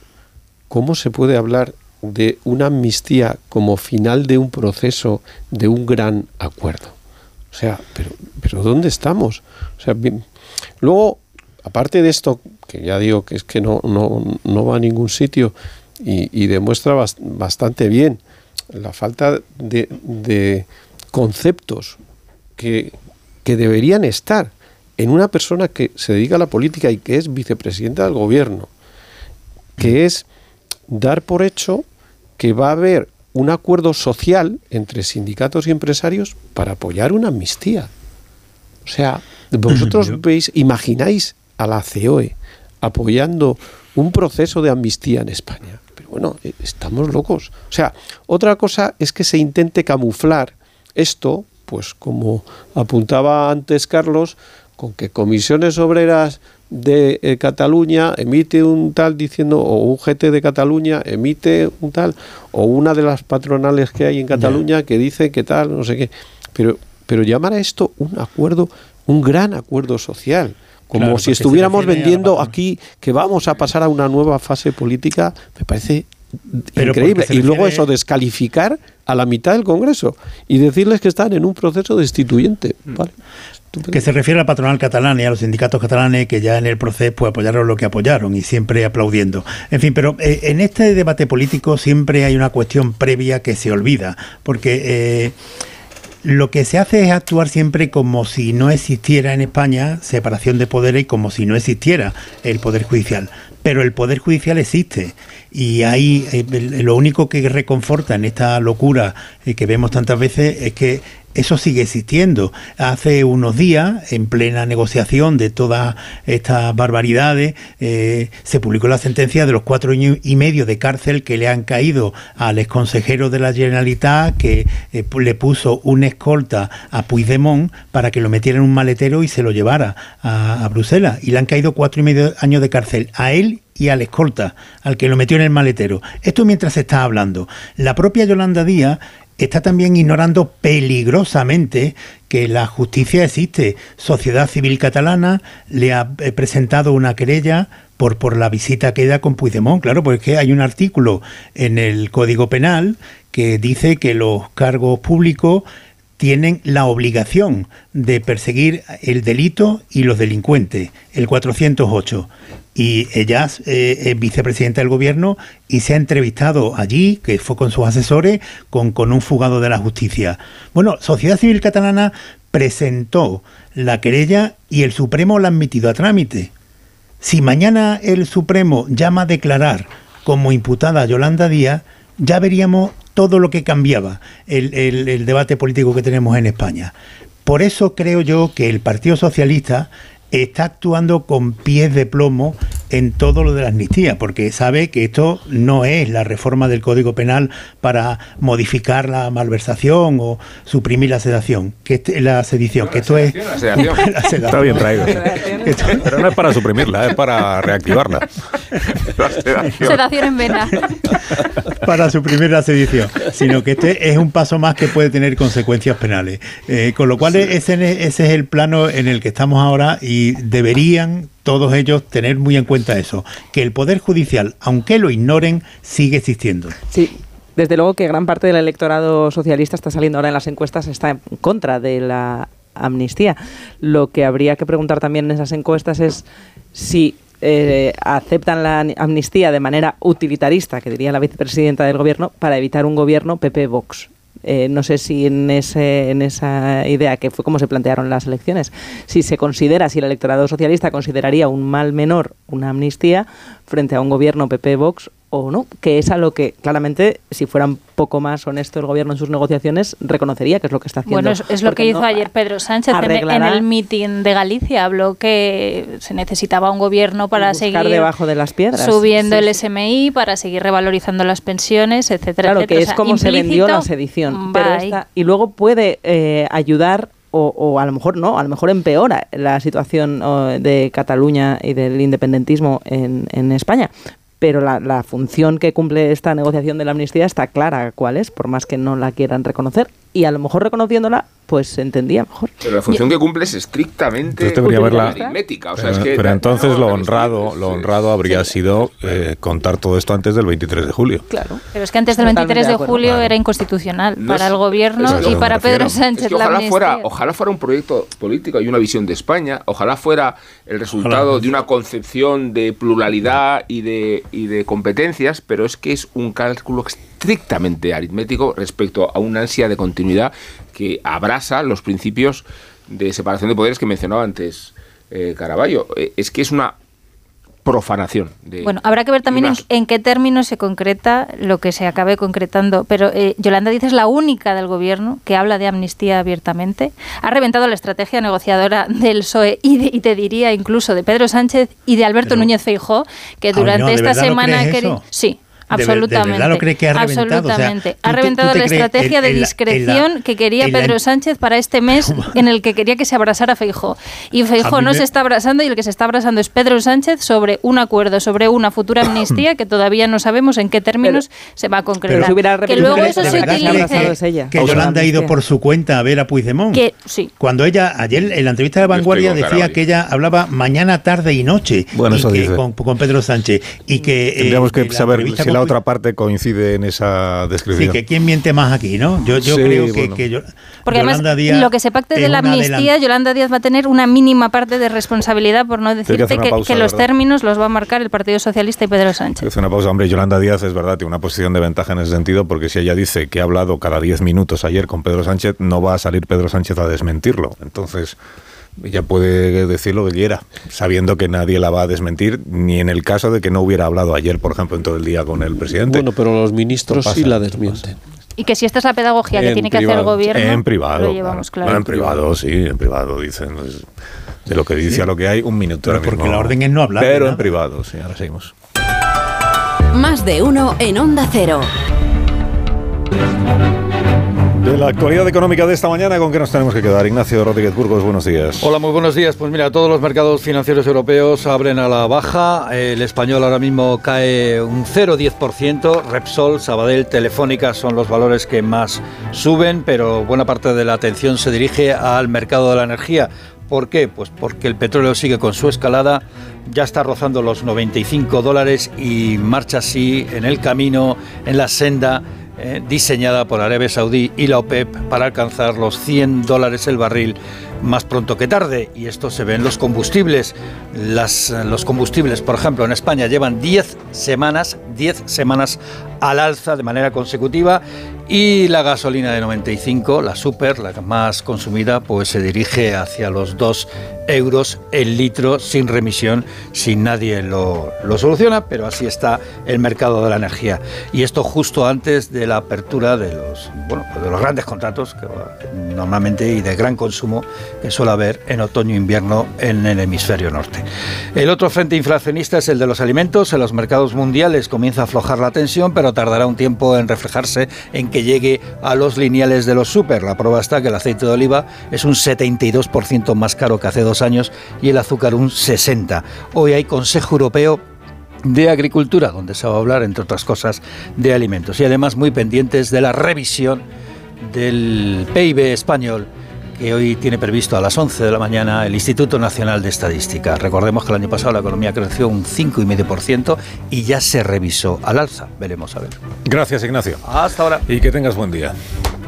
S10: ¿cómo se puede hablar de una amnistía como final de un proceso, de un gran acuerdo? O sea, pero, pero ¿dónde estamos? O sea, luego, aparte de esto, que ya digo que es que no, no, no va a ningún sitio y, demuestra bas- bastante bien la falta de, de conceptos que, que deberían estar en una persona que se dedica a la política y que es vicepresidenta del gobierno, que es dar por hecho que va a haber un acuerdo social entre sindicatos y empresarios para apoyar una amnistía. O sea, <clears throat> vosotros veis, imagináis a la COE apoyando un proceso de amnistía en España. Pero bueno, eh, estamos locos. O sea, otra cosa es que se intente camuflar esto, pues como apuntaba antes Carlos, con que comisiones obreras de eh, Cataluña emite un tal diciendo, o un GT de Cataluña emite un tal, o una de las patronales que hay en Cataluña que dice que tal, no sé qué. Pero, pero llamar a esto un acuerdo, un gran acuerdo social. Como
S12: Claro,
S10: si estuviéramos vendiendo aquí que vamos a pasar a una nueva fase política, me parece
S12: Pero
S10: increíble. Y luego eso, descalificar a la mitad del Congreso y decirles que están en un proceso destituyente.
S12: Mm.
S10: ¿vale?
S12: que se refiere a la patronal catalana y a los sindicatos catalanes que ya en el proceso pues apoyaron lo que apoyaron y siempre aplaudiendo. En fin, pero eh, en este debate político siempre hay una cuestión previa que se olvida, porque eh, lo que se hace es actuar siempre como si no existiera en España separación de poderes como si no existiera el Poder Judicial. Pero el Poder Judicial existe y ahí eh, lo único que reconforta en esta locura eh, que vemos tantas veces es que eso sigue existiendo. Hace unos días, en plena negociación de todas estas barbaridades, eh, se publicó la sentencia de los cuatro años y medio de cárcel que le han caído al exconsejero de la Generalitat que eh, le puso una escolta a Puigdemont para que lo metiera en un maletero y se lo llevara a, a Bruselas. Y le han caído cuatro y medio años de cárcel a él y al escolta, al que lo metió en el maletero. Esto mientras se está hablando. La propia Yolanda Díaz está también ignorando peligrosamente que la justicia existe. Sociedad Civil Catalana le ha eh, presentado una querella por, por la visita que da con Puigdemont. Claro, porque hay un artículo en el Código Penal que dice que los cargos públicos tienen la obligación de perseguir el delito y los delincuentes, el 408. Y ella eh, es vicepresidenta del gobierno y se ha entrevistado allí, que fue con sus asesores, con, con un fugado de la justicia. Bueno, Sociedad Civil Catalana presentó la querella y el Supremo la ha admitido a trámite. Si mañana el Supremo llama a declarar como imputada a Yolanda Díaz, ya veríamos todo lo que cambiaba el, el- el debate político que tenemos en España. Por eso creo yo que el Partido Socialista está actuando con pies de plomo en todo lo de la amnistía, porque sabe que esto no es la reforma del Código Penal para modificar la malversación o suprimir la sedación, que este- la sedición, que esto es
S13: La sedación.
S12: La sedación. <laughs>
S1: Está bien traído. <laughs> Pero no es para suprimirla, es para reactivarla. <laughs>
S14: Sedación en vena.
S12: para suprimir la sedición, sino que este es un paso más que puede tener consecuencias penales. Eh, con lo cual ese, ese es el plano en el que estamos ahora y deberían todos ellos tener muy en cuenta eso, que el Poder Judicial, aunque lo ignoren, sigue existiendo.
S11: Sí, Desde luego que gran parte del electorado socialista está saliendo ahora en las encuestas, está en contra de la amnistía. Lo que habría que preguntar también en esas encuestas es si eh, aceptan la amnistía de manera utilitarista, que diría la vicepresidenta del gobierno, para evitar un gobierno PP-Vox. Eh, no sé si en, ese, en esa idea, que fue como se plantearon las elecciones, si se considera, si el electorado socialista consideraría un mal menor una amnistía frente a un gobierno PP-Vox o no, que es a lo que claramente, si fuera un poco más honesto el gobierno en sus negociaciones, reconocería que es lo que está haciendo.
S14: Bueno, es, lo que hizo ayer Pedro Sánchez en, el mitin de Galicia. Habló que se necesitaba un gobierno para seguir
S11: debajo de las piedras.
S14: subiendo el SMI, para seguir revalorizando las pensiones, etcétera.
S11: Claro, que es como se vendió la sedición. y luego puede eh, ayudar o, a lo mejor no, a lo mejor empeora la situación de Cataluña y del independentismo en, en España pero la, la, función que cumple esta negociación de la amnistía está clara cuál es, por más que no la quieran reconocer. Y a lo mejor reconociéndola pues se entendía mejor.
S13: Pero la función que cumple es estrictamente aritmética.
S1: pero, entonces lo honrado, lo honrado habría sido eh, contar todo esto antes del 23 de julio.
S14: Claro. Pero es que antes del 23 de, julio era inconstitucional para el gobierno y para Pedro Sánchez.
S13: ojalá, fuera, ojalá fuera un proyecto político y una visión de España, ojalá fuera el resultado de una concepción de pluralidad y de, y de competencias, pero es que es un cálculo estrictamente aritmético respecto a una ansia de continuidad que abrasa los principios de separación de poderes que mencionaba antes eh, Caraballo. Eh, es que es una profanación.
S14: bueno, habrá que ver también en, qué términos se concreta lo que se acabe concretando. Pero eh, Yolanda Díaz es la única del gobierno que habla de amnistía abiertamente. Ha reventado la estrategia negociadora del PSOE y, te diría incluso de Pedro Sánchez y de Alberto Núñez Feijó, que durante esta semana... quería sí, Absolutamente.
S12: lo cree que ha reventado?
S14: Absolutamente. ha reventado la estrategia de discreción que quería Pedro Sánchez para este mes en el que quería que se abrazara Feijó. Y Feijó no se está abrazando y el que se está abrazando es Pedro Sánchez sobre un acuerdo, sobre una futura <coughs> amnistía que todavía no sabemos en qué términos se va a concretar. que luego eso se utilice.
S12: Que Yolanda ha ido por su cuenta a ver a Puigdemont.
S14: Que, sí.
S12: Cuando ella, ayer en la entrevista de Vanguardia decía que ella hablaba mañana, tarde y noche
S1: bueno, eso
S12: con, Pedro Sánchez. Y que,
S1: eh, Tendríamos que saber si la otra parte coincide en esa descripción.
S12: Sí, que quién miente más aquí, ¿no? Yo, yo creo que, yo,
S14: Porque además, lo que se pacte de la amnistía, Yolanda Díaz va a tener una mínima parte de responsabilidad, por no decirte que, los términos los va a marcar el Partido Socialista y Pedro Sánchez.
S1: Es una pausa, hombre. Yolanda Díaz es verdad, tiene una posición de ventaja en ese sentido, porque si ella dice que ha hablado cada 10 minutos ayer con Pedro Sánchez, no va a salir Pedro Sánchez a desmentirlo. Entonces ella puede decir lo que quiera, sabiendo que nadie la va a desmentir, ni en el caso de que no hubiera hablado ayer, por ejemplo, en todo el día con el presidente.
S10: Bueno, pero los ministros sí la desmienten.
S14: Y que si esta es la pedagogía que tiene que hacer el gobierno,
S1: en privado, en privado, sí, en privado dicen. De lo que dice a lo que hay, un minuto.
S12: porque la orden es no hablar.
S1: Pero en privado, sí, ahora seguimos.
S6: Más de uno en Onda Cero.
S1: De la actualidad económica de esta mañana, ¿con qué nos tenemos que quedar? Ignacio Rodríguez Burgos, buenos días.
S15: Hola, muy buenos días. Pues mira, todos los mercados financieros europeos abren a la baja. El español ahora mismo cae un 0,10%. Repsol, Sabadell, Telefónica son los valores que más suben, pero buena parte de la atención se dirige al mercado de la energía. ¿Por qué? Pues porque el petróleo sigue con su escalada, ya está rozando los 95 dólares y marcha así en el camino, en la senda eh, diseñada por Arabia Saudí y la OPEP para alcanzar los 100 dólares el barril más pronto que tarde. Y esto se ve en los combustibles. Las, los combustibles, por ejemplo, en España llevan 10 semanas, 10 semanas al alza de manera consecutiva y la gasolina de 95, la super, la más consumida, pues se dirige hacia los 2 euros el litro sin remisión, sin nadie lo, lo, soluciona, pero así está el mercado de la energía. Y esto justo antes de la apertura de los, bueno, pues de los grandes contratos, que normalmente y de gran consumo, que suele haber en otoño-invierno en el hemisferio norte. El otro frente inflacionista es el de los alimentos. En los mercados mundiales comienza a aflojar la tensión, pero tardará un tiempo en reflejarse en que llegue a los lineales de los super. La prueba está que el aceite de oliva es un 72% más caro que hace dos años y el azúcar un 60%. Hoy hay Consejo Europeo de Agricultura, donde se va a hablar, entre otras cosas, de alimentos. Y además muy pendientes de la revisión del PIB español que hoy tiene previsto a las 11 de la mañana el Instituto Nacional de Estadística. Recordemos que el año pasado la economía creció un 5,5% y ya se revisó al alza. Veremos a ver.
S1: Gracias, Ignacio.
S15: Hasta ahora.
S1: Y que tengas buen día.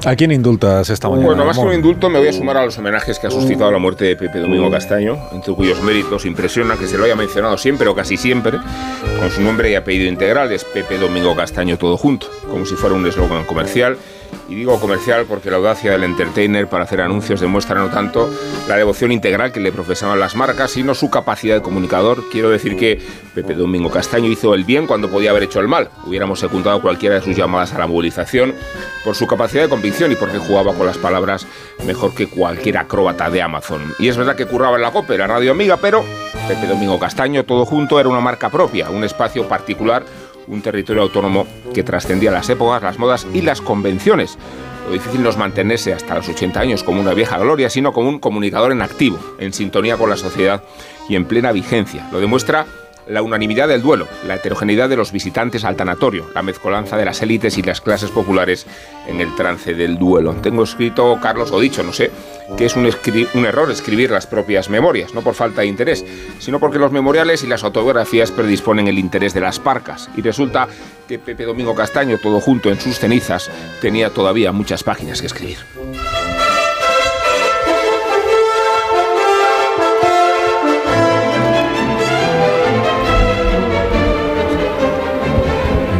S1: ¿A quién indultas esta mañana?
S13: Bueno, más que un indulto, me voy a sumar a los homenajes que ha suscitado la muerte de Pepe Domingo Castaño, entre cuyos méritos impresiona que se lo haya mencionado siempre o casi siempre, con su nombre y apellido integral, es Pepe Domingo Castaño todo junto, como si fuera un eslogan comercial. Y digo comercial porque la audacia del entertainer para hacer anuncios demuestra no tanto la devoción integral que le profesaban las marcas, sino su capacidad de comunicador. Quiero decir que Pepe Domingo Castaño hizo el bien cuando podía haber hecho el mal. Hubiéramos secundado cualquiera de sus llamadas a la movilización por su capacidad de convicción y porque jugaba con las palabras mejor que cualquier acróbata de Amazon. Y es verdad que curraba en la COPE, la radio amiga, pero Pepe Domingo Castaño, todo junto, era una marca propia, un espacio particular, un territorio autónomo que trascendía las épocas, las modas y las convenciones. Lo difícil no es mantenerse hasta los 80 años como una vieja gloria, sino como un comunicador en activo, en sintonía con la sociedad y en plena vigencia. Lo demuestra la unanimidad del duelo, la heterogeneidad de los visitantes al tanatorio, la mezcolanza de las élites y las clases populares en el trance del duelo. Tengo escrito, Carlos, o dicho, no sé, que es un, error escribir las propias memorias, no por falta de interés, sino porque los memoriales y las autobiografías predisponen el interés de las parcas. Y resulta que Pepe Domingo Castaño, todo junto en sus cenizas, tenía todavía muchas páginas que escribir.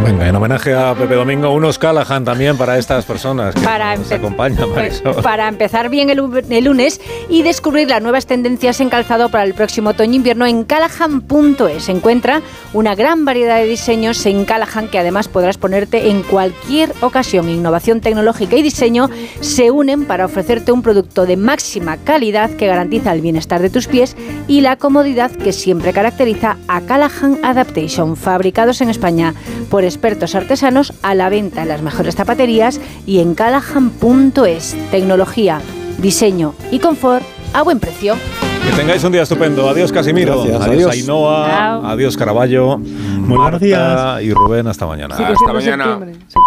S1: Venga, en homenaje a Pepe Domingo, unos Callahan también para estas personas que
S16: Para
S1: nos acompañan, Marisol.
S16: Para empezar bien el, lunes y descubrir las nuevas tendencias en calzado para el próximo otoño-invierno en Callahan.es. Se encuentra una gran variedad de diseños en Callahan que además podrás ponerte en cualquier ocasión. Innovación tecnológica y diseño se unen para ofrecerte un producto de máxima calidad que garantiza el bienestar de tus pies y la comodidad que siempre caracteriza a Callahan Adaptation, fabricados en España por expertos artesanos a la venta en las mejores zapaterías y en callahan.es. Tecnología, diseño y confort a buen precio.
S1: Que tengáis un día estupendo. Adiós, Casimiro.
S12: Gracias,
S1: adiós,
S12: adiós.
S1: Ainhoa.
S16: Chao.
S1: Adiós, Caraballo.
S12: Muy buenos
S1: Marta
S12: días.
S1: y Rubén, hasta mañana.
S13: Hasta mañana.